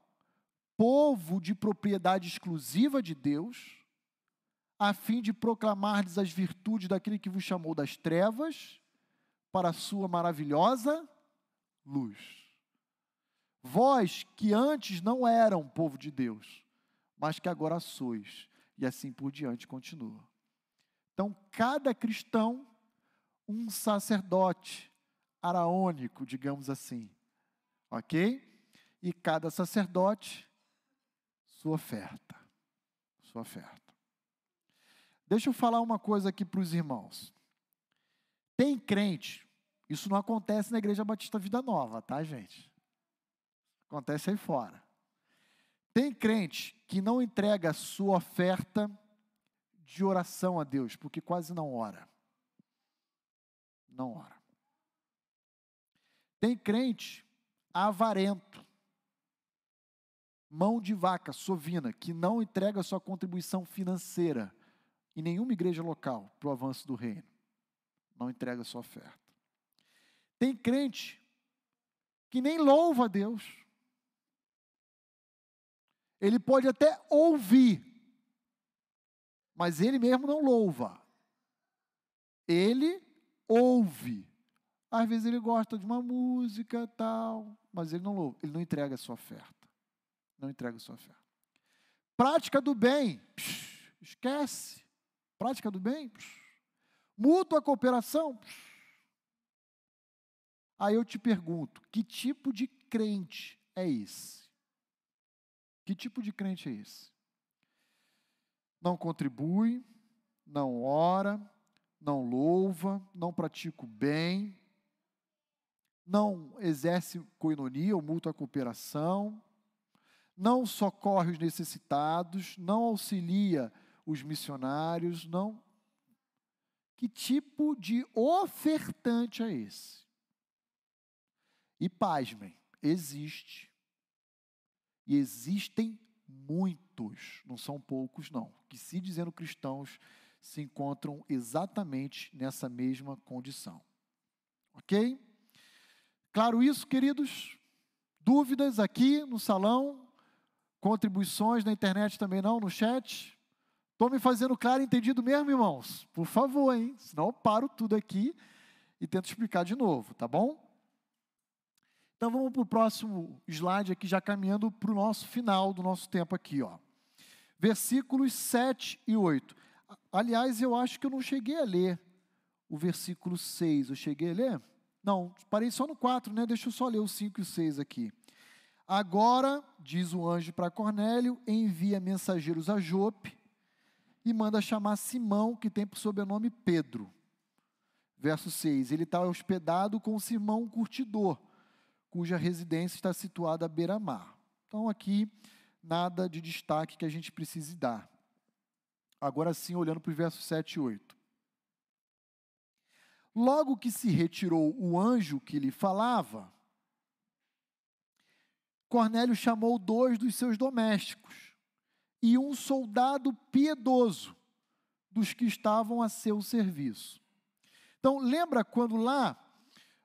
povo de propriedade exclusiva de Deus, a fim de proclamar-lhes as virtudes daquele que vos chamou das trevas para a sua maravilhosa luz. Vós que antes não eram povo de Deus, mas que agora sois, e assim por diante continua. Então, cada cristão, um sacerdote araônico, digamos assim, ok? E cada sacerdote, sua oferta. Sua oferta. Deixa eu falar uma coisa aqui para os irmãos. Tem crente isso não acontece na Igreja Batista Vida Nova, tá, gente? Acontece aí fora. Tem crente que não entrega sua oferta de oração a Deus, porque quase não ora. Não ora. Tem crente avarento, mão de vaca, sovina, que não entrega sua contribuição financeira em nenhuma igreja local para o avanço do reino. Não entrega sua oferta. Tem crente que nem louva a Deus. Ele pode até ouvir, mas ele mesmo não louva. Ele ouve. Às vezes ele gosta de uma música, tal, mas ele não ele não entrega a sua oferta. Não entrega a sua oferta. Prática do bem, psh, esquece. Prática do bem, psh. mútua cooperação. Psh. Aí eu te pergunto: que tipo de crente é esse? Que tipo de crente é esse? Não contribui, não ora, não louva, não pratica o bem, não exerce coinonia ou mútua cooperação, não socorre os necessitados, não auxilia os missionários, não. Que tipo de ofertante é esse? E pasmem, existe. E existem muitos, não são poucos, não, que se dizendo cristãos se encontram exatamente nessa mesma condição. Ok? Claro isso, queridos? Dúvidas aqui no salão? Contribuições na internet também não, no chat? Estou me fazendo claro e entendido mesmo, irmãos? Por favor, hein? Senão eu paro tudo aqui e tento explicar de novo, tá bom? Então vamos para o próximo slide aqui, já caminhando para o nosso final do nosso tempo aqui, ó. Versículos 7 e 8. Aliás, eu acho que eu não cheguei a ler o versículo 6. Eu cheguei a ler? Não, parei só no 4, né? Deixa eu só ler o 5 e o 6 aqui. Agora, diz o anjo para Cornélio, envia mensageiros a Jope e manda chamar Simão, que tem por sobrenome Pedro. Verso 6: Ele está hospedado com Simão Curtidor, cuja residência está situada à beira-mar. Então, aqui, nada de destaque que a gente precise dar. Agora sim, olhando para os versos 7 e 8. Logo que se retirou o anjo que lhe falava, Cornélio chamou dois dos seus domésticos e um soldado piedoso dos que estavam a seu serviço. Então, lembra quando lá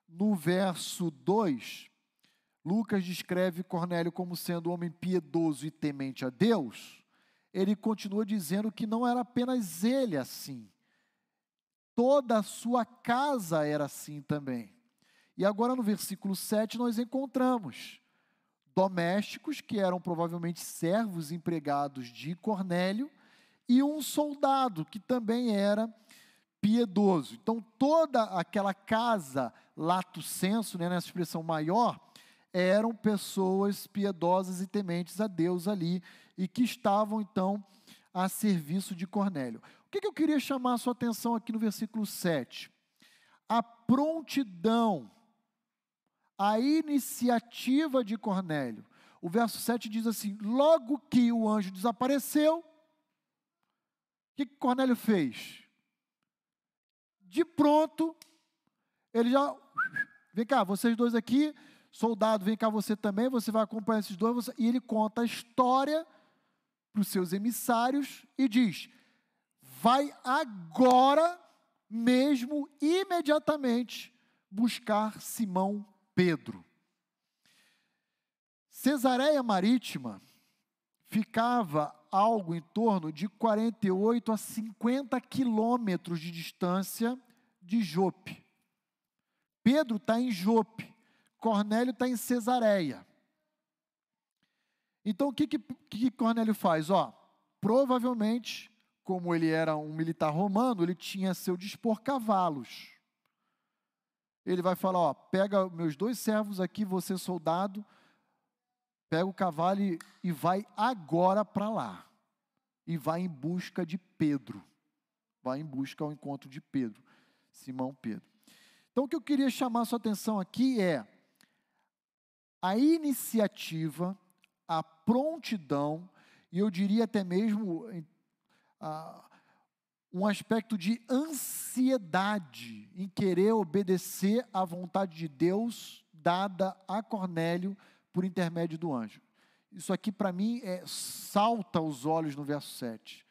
no verso 2, Lucas descreve Cornélio como sendo um homem piedoso e temente a Deus? ele continua dizendo que não era apenas ele assim, toda a sua casa era assim também. E agora no versículo 7 nós encontramos domésticos que eram provavelmente servos empregados de Cornélio e um soldado que também era piedoso. Então toda aquela casa, lato senso, né, nessa expressão maior, eram pessoas piedosas e tementes a Deus ali e que estavam então a serviço de Cornélio. O que, eu queria chamar a sua atenção aqui no versículo 7? A prontidão, a iniciativa de Cornélio. O verso 7 diz assim: Logo que o anjo desapareceu, o que, que Cornélio fez? De pronto, ele já. Vem cá, vocês dois aqui, soldado, vem cá você também, você vai acompanhar esses dois, você, e ele conta a história para os seus emissários e diz: vai agora mesmo, imediatamente, buscar Simão Pedro. Cesareia Marítima ficava algo em torno de 48 a 50 quilômetros de distância de Jope. Pedro está em Jope, Cornélio está em Cesareia. Então, o que, que, que Cornélio faz? Ó, provavelmente, como ele era um militar romano, ele tinha a seu dispor cavalos. Ele vai falar: ó, pega meus dois servos aqui, você soldado, pega o cavalo e, vai agora para lá. E vai em busca de Pedro. Vai em busca ao encontro de Pedro, Simão Pedro. Então, o que eu queria chamar a sua atenção aqui é a iniciativa a prontidão, e eu diria até mesmo um aspecto de ansiedade em querer obedecer à vontade de Deus dada a Cornélio por intermédio do anjo. Isso aqui para mim é, salta aos olhos no verso 7.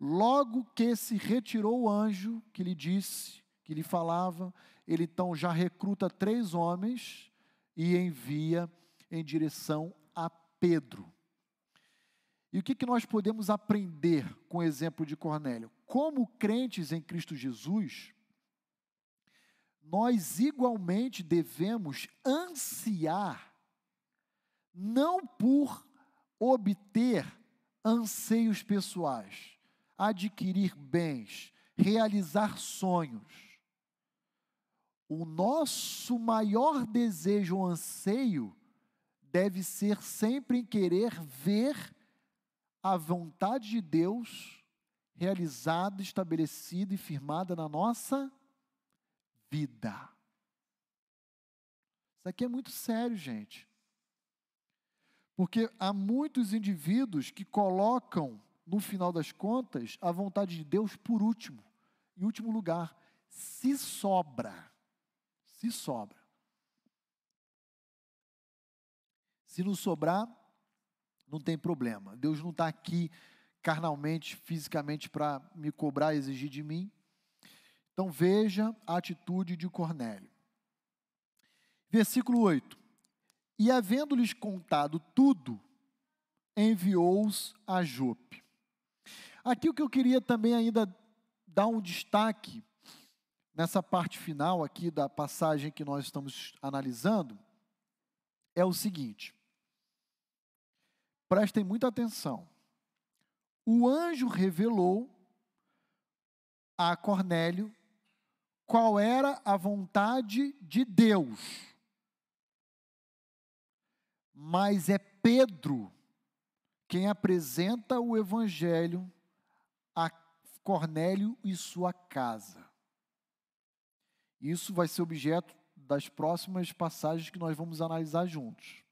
Logo que se retirou o anjo que lhe disse, que lhe falava, ele então já recruta três homens e envia em direção a Pedro. E o que, que nós podemos aprender com o exemplo de Cornélio? Como crentes em Cristo Jesus, nós igualmente devemos ansiar, não por obter anseios pessoais, adquirir bens, realizar sonhos. O nosso maior desejo ou anseio deve ser sempre em querer ver a vontade de Deus realizada, estabelecida e firmada na nossa vida. Isso aqui é muito sério, gente. Porque há muitos indivíduos que colocam, no final das contas, a vontade de Deus por último, em último lugar. Se sobra, se sobra. Se não sobrar, não tem problema. Deus não está aqui carnalmente, fisicamente, para me cobrar, exigir de mim. Então veja a atitude de Cornélio. Versículo 8 e, havendo-lhes contado tudo, enviou-os a Jope. Aqui o que eu queria também ainda dar um destaque nessa parte final aqui da passagem que nós estamos analisando é o seguinte. Prestem muita atenção. O anjo revelou a Cornélio qual era a vontade de Deus mas é Pedro quem apresenta o evangelho a Cornélio e sua casa. Isso vai ser objeto das próximas passagens que nós vamos analisar juntos.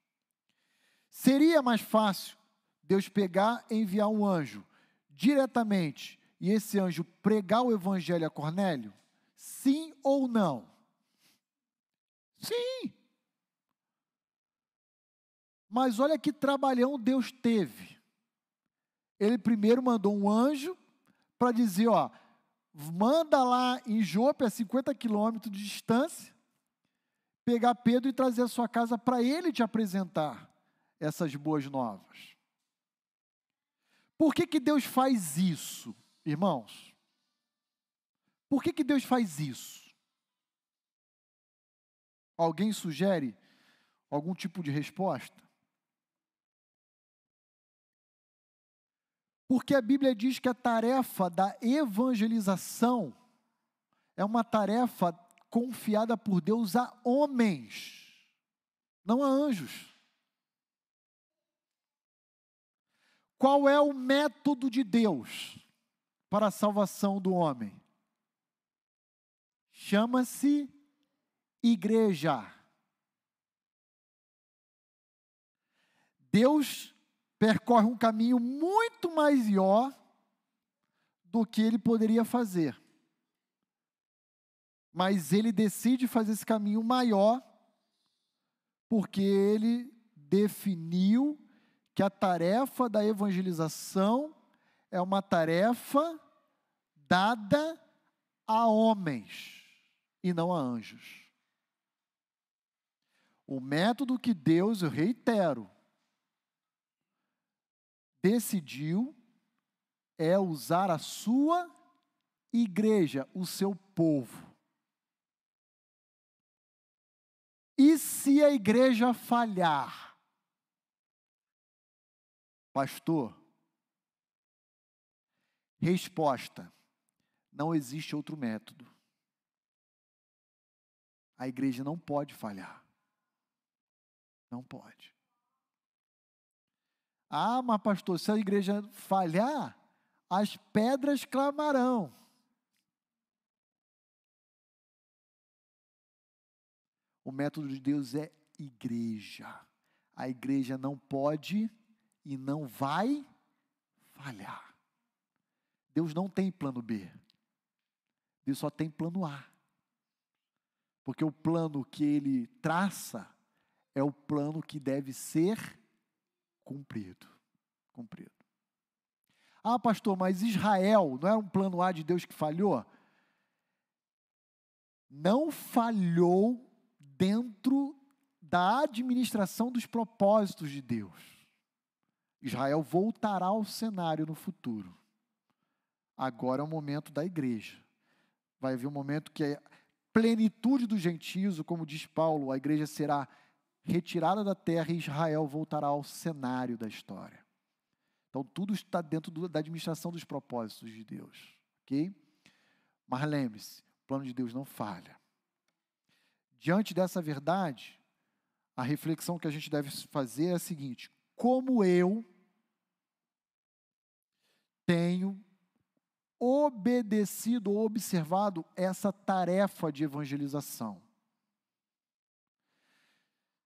Seria mais fácil Deus pegar e enviar um anjo diretamente e esse anjo pregar o evangelho a Cornélio? Sim ou não? Sim. Mas olha que trabalhão Deus teve. Ele primeiro mandou um anjo para dizer, ó, manda lá em Jope, a 50 quilômetros de distância, pegar Pedro e trazer a sua casa para ele te apresentar essas boas novas. Por que, que Deus faz isso, irmãos? Por que, que Deus faz isso? Alguém sugere algum tipo de resposta? Porque a Bíblia diz que a tarefa da evangelização é uma tarefa confiada por Deus a homens, não a anjos. Qual é o método de Deus para a salvação do homem? Chama-se igreja. Deus percorre um caminho muito maior do que ele poderia fazer. Mas ele decide fazer esse caminho maior porque ele definiu que a tarefa da evangelização é uma tarefa dada a homens e não a anjos. O método que Deus, eu reitero, decidiu é usar a sua igreja, o seu povo. E se a igreja falhar? Pastor, resposta: não existe outro método. A igreja não pode falhar. Não pode. Ah, mas pastor, se a igreja falhar, as pedras clamarão. O método de Deus é igreja. A igreja não pode e não vai falhar. Deus não tem plano B. Deus só tem plano A. Porque o plano que ele traça é o plano que deve ser cumprido. Cumprido. Ah, pastor, mas Israel não era um plano A de Deus que falhou? não falhou dentro da administração dos propósitos de Deus. Israel voltará ao cenário no futuro. Agora é o momento da igreja. Vai haver um momento que a plenitude dos gentios, como diz Paulo, a igreja será retirada da terra e Israel voltará ao cenário da história. Então tudo está dentro do, da administração dos propósitos de Deus, ok? Mas lembre-se, o plano de Deus não falha. Diante dessa verdade, a reflexão que a gente deve fazer é a seguinte: como eu tenho obedecido ou observado essa tarefa de evangelização?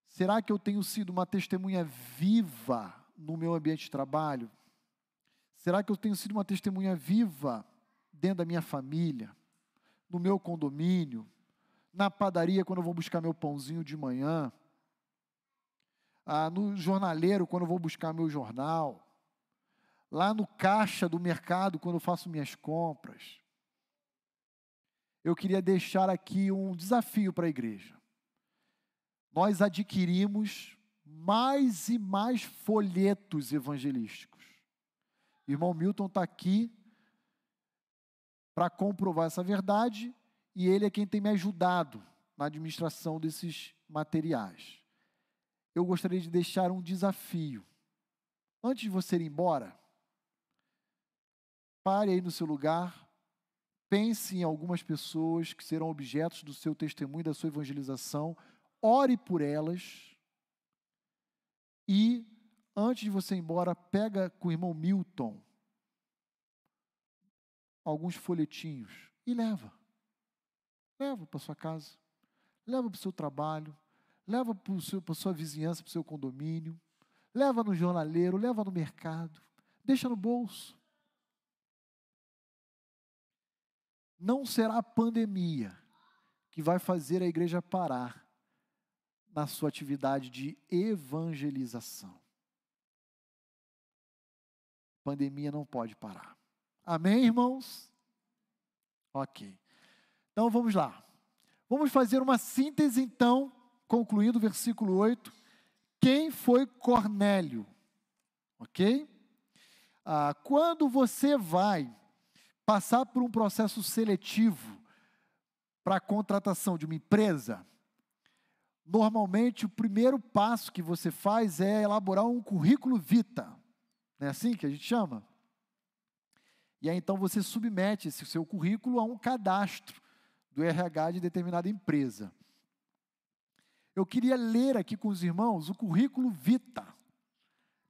Será que eu tenho sido uma testemunha viva no meu ambiente de trabalho? Será que eu tenho sido uma testemunha viva dentro da minha família, no meu condomínio, na padaria quando eu vou buscar meu pãozinho de manhã? ah, no jornaleiro quando eu vou buscar meu jornal, lá no caixa do mercado quando eu faço minhas compras. Eu queria deixar aqui um desafio para a igreja. Nós adquirimos mais e mais folhetos evangelísticos. Irmão Milton está aqui para comprovar essa verdade e ele é quem tem me ajudado na administração desses materiais eu gostaria de deixar um desafio. Antes de você ir embora, pare aí no seu lugar, pense em algumas pessoas que serão objetos do seu testemunho, da sua evangelização, ore por elas e, antes de você ir embora, pega com o irmão Milton alguns folhetinhos e leva. Leva para sua casa, leva para o seu trabalho, leva para a sua vizinhança, para o seu condomínio, leva no jornaleiro, leva no mercado, deixa no bolso. Não será a pandemia que vai fazer a igreja parar na sua atividade de evangelização. Pandemia não pode parar. Amém, irmãos? Ok. Então vamos lá. Vamos fazer uma síntese, então, concluindo o versículo 8, quem foi Cornélio? Ok? Ah, quando você vai passar por um processo seletivo para a contratação de uma empresa, normalmente o primeiro passo que você faz é elaborar um currículo vita. Não é assim que a gente chama? E aí então você submete esse seu currículo a um cadastro do RH de determinada empresa. Eu queria ler aqui com os irmãos o currículo vita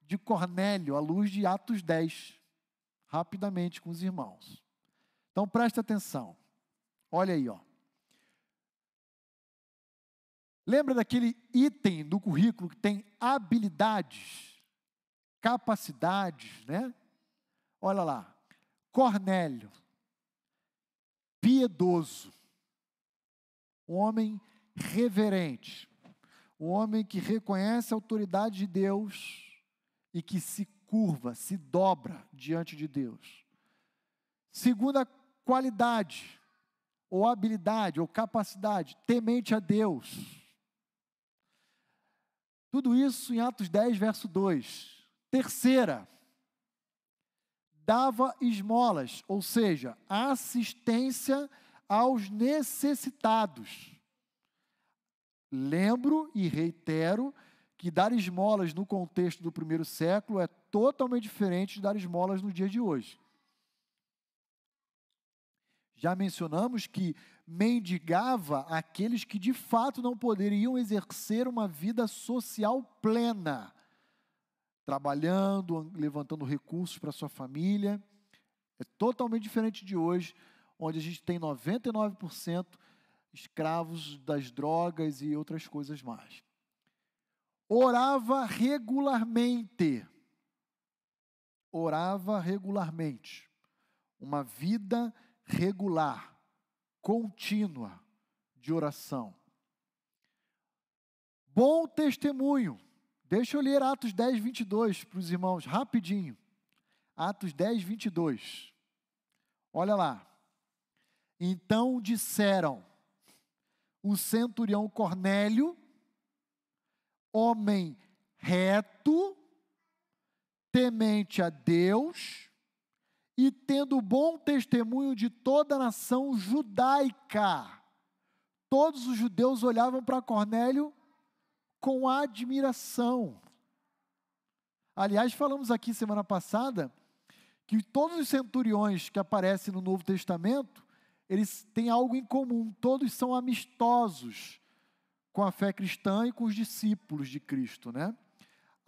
de Cornélio, à luz de Atos 10, rapidamente com os irmãos. Então preste atenção. Olha aí, ó. Lembra daquele item do currículo que tem habilidades, capacidades, né? Olha lá. Cornélio, piedoso, um homem reverente, um homem que reconhece a autoridade de Deus e que se curva, se dobra diante de Deus. Segunda qualidade, ou habilidade, ou capacidade, temente a Deus. Tudo isso em Atos 10, verso 2. Terceira, dava esmolas, ou seja, assistência aos necessitados. Lembro e reitero que dar esmolas no contexto do primeiro século é totalmente diferente de dar esmolas no dia de hoje. Já mencionamos que mendigava aqueles que de fato não poderiam exercer uma vida social plena, trabalhando, levantando recursos para sua família. É totalmente diferente de hoje, onde a gente tem 99% escravos das drogas e outras coisas mais. Orava regularmente. Orava regularmente. Uma vida regular, contínua de oração. Bom testemunho. Deixa eu ler Atos 10, 22 para os irmãos, rapidinho. Atos 10, 22. Olha lá. Então disseram: o centurião Cornélio, homem reto, temente a Deus e tendo bom testemunho de toda a nação judaica. Todos os judeus olhavam para Cornélio com admiração. Aliás, falamos aqui semana passada que todos os centuriões que aparecem no Novo Testamento, eles têm algo em comum, todos são amistosos com a fé cristã e com os discípulos de Cristo, né?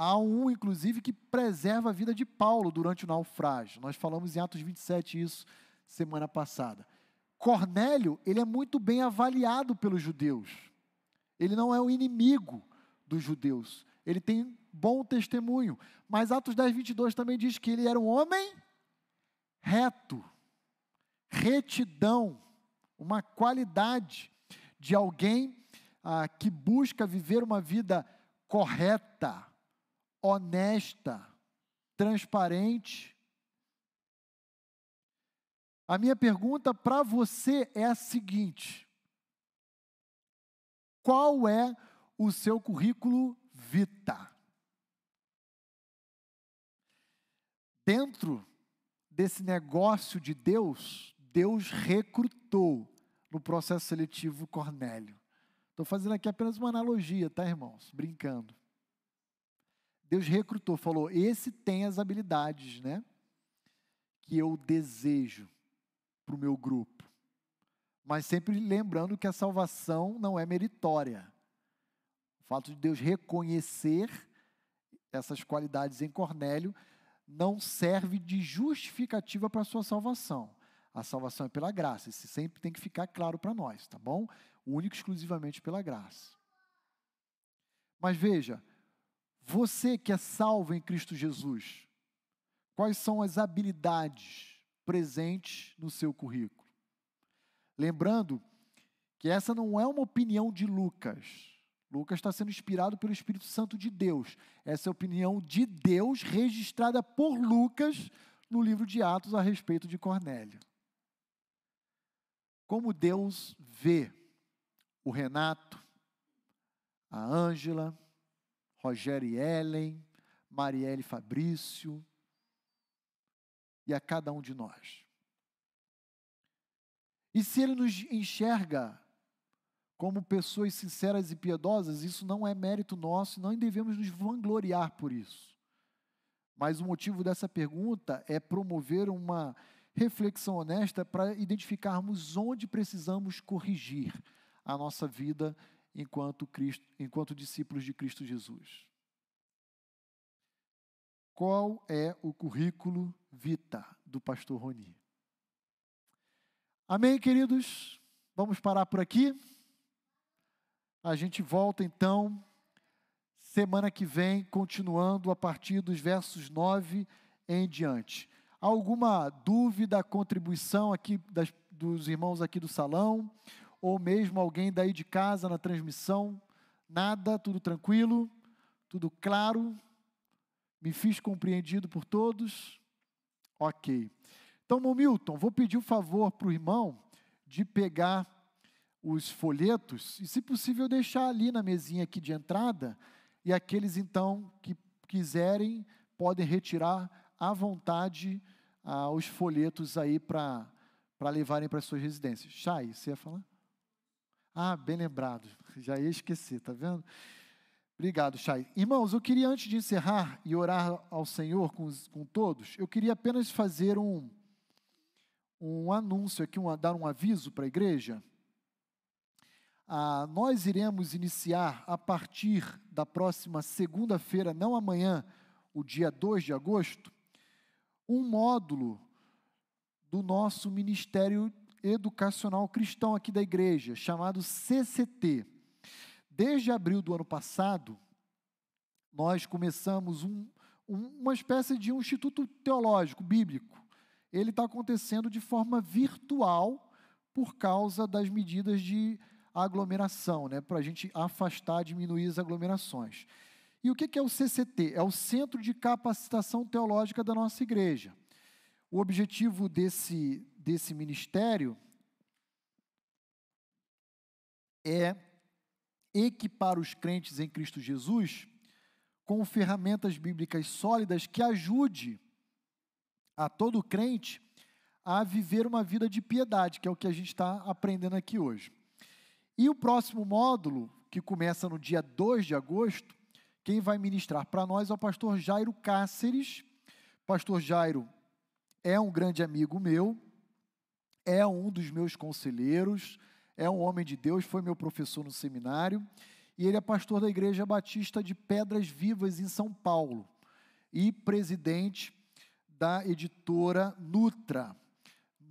Há um, inclusive, que preserva a vida de Paulo durante o naufrágio. Nós falamos em Atos 27 isso semana passada. Cornélio, ele é muito bem avaliado pelos judeus. Ele não é o inimigo dos judeus. Ele tem bom testemunho. Mas Atos 10, 22 também diz que ele era um homem reto, retidão, uma qualidade de alguém ah, que busca viver uma vida correta, honesta, transparente. A minha pergunta para você é a seguinte: qual é o seu currículo vita? Dentro desse negócio de Deus, Deus recrutou no processo seletivo Cornélio. Estou fazendo aqui apenas uma analogia, tá, irmãos? Brincando. Deus recrutou, falou: esse tem as habilidades, né? Que eu desejo para o meu grupo. Mas sempre lembrando que a salvação não é meritória. O fato de Deus reconhecer essas qualidades em Cornélio não serve de justificativa para a sua salvação. A salvação é pela graça. Isso sempre tem que ficar claro para nós, tá bom? Único exclusivamente pela graça. Mas veja, você que é salvo em Cristo Jesus, quais são as habilidades presentes no seu currículo? Lembrando que essa não é uma opinião de Lucas. Lucas está sendo inspirado pelo Espírito Santo de Deus. Essa é a opinião de Deus registrada por Lucas no livro de Atos a respeito de Cornélio. Como Deus vê o Renato, a Ângela, Rogério Ellen, Marielle Fabrício e a cada um de nós. E se ele nos enxerga como pessoas sinceras e piedosas, isso não é mérito nosso, não devemos nos vangloriar por isso. Mas o motivo dessa pergunta é promover uma reflexão honesta para identificarmos onde precisamos corrigir a nossa vida enquanto, Cristo, enquanto discípulos de Cristo Jesus. Qual é o currículo vita do pastor Roni? Amém, queridos? Vamos parar por aqui. A gente volta então semana que vem, continuando a partir dos versos 9 em diante. Alguma dúvida, contribuição aqui das, dos irmãos aqui do salão? Ou mesmo alguém daí de casa na transmissão. Nada, tudo tranquilo, tudo claro. Me fiz compreendido por todos? Ok. Então, Milton, vou pedir o um favor para o irmão de pegar os folhetos e, se possível, deixar ali na mesinha aqui de entrada. E aqueles, então, que quiserem, podem retirar à vontade ah, os folhetos aí para levarem para suas residências. Chay, você ia falar? Ah, bem lembrado. Já ia esquecer, tá vendo? Obrigado, Chay. Irmãos, eu queria, antes de encerrar e orar ao Senhor com, com todos, eu queria apenas fazer um, um anúncio aqui, um, dar um aviso para a igreja. Ah, nós iremos iniciar a partir da próxima segunda-feira, não amanhã, o dia 2 de agosto, um módulo do nosso Ministério educacional cristão aqui da igreja, chamado CCT. Desde abril do ano passado, nós começamos um, um, uma espécie de um instituto teológico, bíblico. Ele está acontecendo de forma virtual por causa das medidas de aglomeração, né, para a gente afastar, diminuir as aglomerações. E o que é o CCT? É o Centro de Capacitação Teológica da nossa igreja. O objetivo desse, desse ministério é equipar os crentes em Cristo Jesus com ferramentas bíblicas sólidas que ajude a todo crente a viver uma vida de piedade, que é o que a gente está aprendendo aqui hoje. E o próximo módulo, que começa no dia 2 de agosto, quem vai ministrar para nós é o pastor Jairo Cáceres. Pastor Jairo é um grande amigo meu, é um dos meus conselheiros, é um homem de Deus, foi meu professor no seminário, e ele é pastor da Igreja Batista de Pedras Vivas, em São Paulo, e presidente da editora Nutra,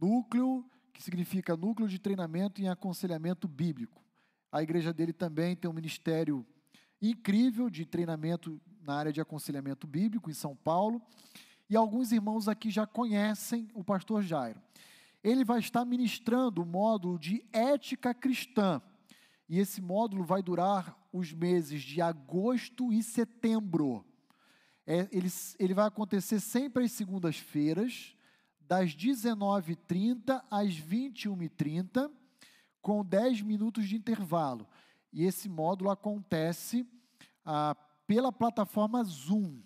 núcleo, que significa Núcleo de Treinamento e Aconselhamento Bíblico. A igreja dele também tem um ministério incrível de treinamento na área de aconselhamento bíblico em São Paulo. E alguns irmãos aqui já conhecem o pastor Jairo. Ele vai estar ministrando o módulo de ética cristã. E esse módulo vai durar os meses de agosto e setembro. É, ele, ele vai acontecer sempre às segundas-feiras, das 19h30 às 21h30, com 10 minutos de intervalo. E esse módulo acontece ah, pela plataforma Zoom.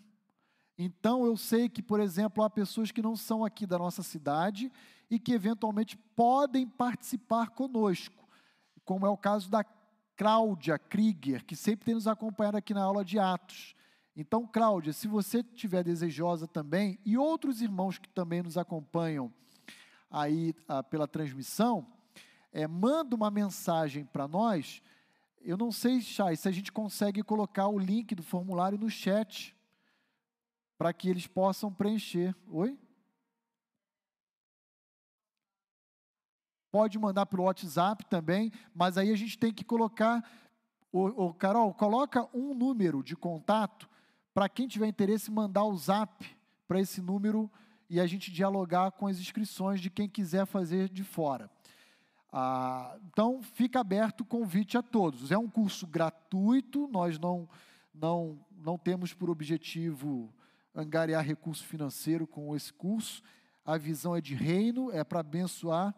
Então, eu sei que, por exemplo, há pessoas que não são aqui da nossa cidade e que eventualmente podem participar conosco, como é o caso da Cláudia Krieger, que sempre tem nos acompanhado aqui na aula de Atos. Então, Cláudia, se você estiver desejosa também, e outros irmãos que também nos acompanham aí ah, pela transmissão, é, manda uma mensagem para nós. Eu não sei, Chay, se a gente consegue colocar o link do formulário no chat para que eles possam preencher. Oi? Pode mandar pelo WhatsApp também, mas aí a gente tem que colocar. O, Carol, coloca um número de contato para quem tiver interesse mandar o zap para esse número e a gente dialogar com as inscrições de quem quiser fazer de fora. Ah, então, fica aberto o convite a todos. É um curso gratuito, nós não, não, não temos por objetivo angariar recurso financeiro com esse curso. A visão é de reino, é para abençoar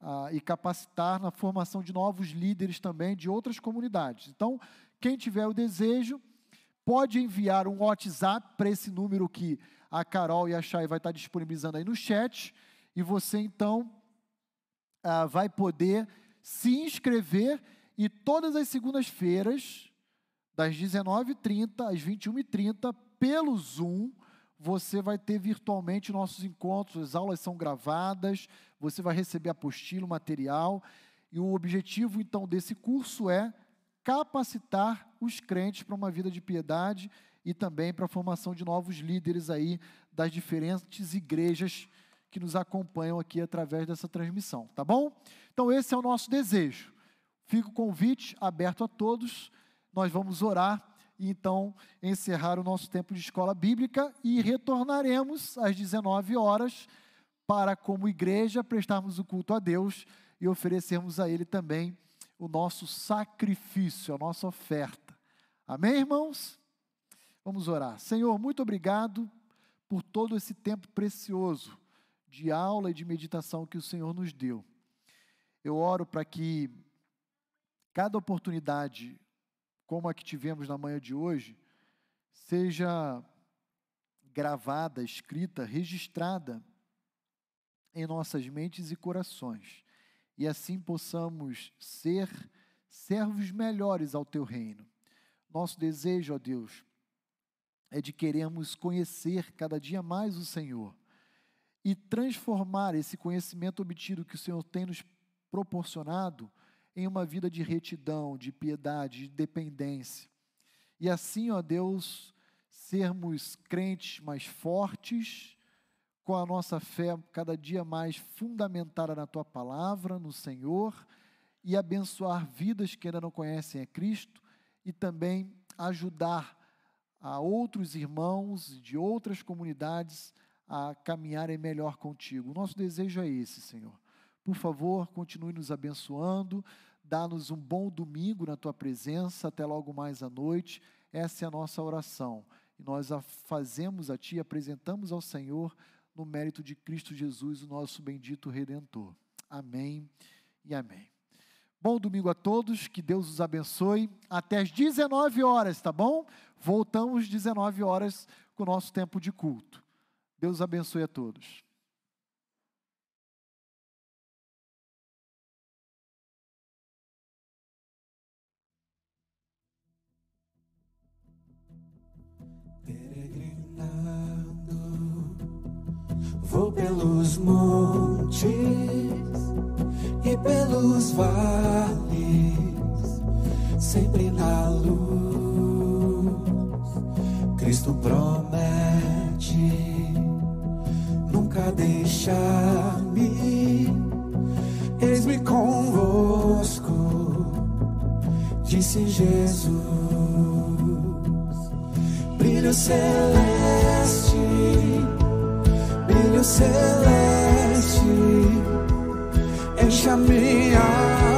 ah, e capacitar na formação de novos líderes também de outras comunidades. Então, quem tiver o desejo, pode enviar um WhatsApp para esse número que a Carol e a Chay vai estar disponibilizando aí no chat, e você então ah, vai poder se inscrever e todas as segundas-feiras, das 19h30 às 21h30, pelo Zoom, você vai ter virtualmente nossos encontros, as aulas são gravadas, você vai receber apostilo, material, e o objetivo então desse curso é capacitar os crentes para uma vida de piedade e também para a formação de novos líderes aí das diferentes igrejas que nos acompanham aqui através dessa transmissão, tá bom? Então esse é o nosso desejo. Fica o convite aberto a todos. Nós vamos orar e então encerrar o nosso tempo de escola bíblica e retornaremos às 19 horas para, como igreja, prestarmos o culto a Deus e oferecermos a Ele também o nosso sacrifício, a nossa oferta. Amém, irmãos? Vamos orar. Senhor, muito obrigado por todo esse tempo precioso de aula e de meditação que o Senhor nos deu. Eu oro para que cada oportunidade como a que tivemos na manhã de hoje, seja gravada, escrita, registrada em nossas mentes e corações, e assim possamos ser servos melhores ao teu reino. Nosso desejo, ó Deus, é de queremos conhecer cada dia mais o Senhor e transformar esse conhecimento obtido que o Senhor tem nos proporcionado em uma vida de retidão, de piedade, de dependência. E assim, ó Deus, sermos crentes mais fortes, com a nossa fé cada dia mais fundamentada na tua palavra, no Senhor, e abençoar vidas que ainda não conhecem a Cristo e também ajudar a outros irmãos de outras comunidades a caminharem melhor contigo. O nosso desejo é esse, Senhor. Por favor, continue nos abençoando, Dá-nos um bom domingo na tua presença, até logo mais à noite. Essa é a nossa oração. E nós a fazemos a ti, apresentamos ao Senhor no mérito de Cristo Jesus, o nosso bendito redentor. Amém e amém. Bom domingo a todos, que Deus os abençoe. Até às 19 horas, tá bom? Voltamos às 19 horas com o nosso tempo de culto. Deus abençoe a todos. Vou pelos montes e pelos vales, sempre na luz. Cristo promete nunca deixar-me. Eis-me convosco, disse Jesus. Brilho celeste brilho celeste. Enche a minha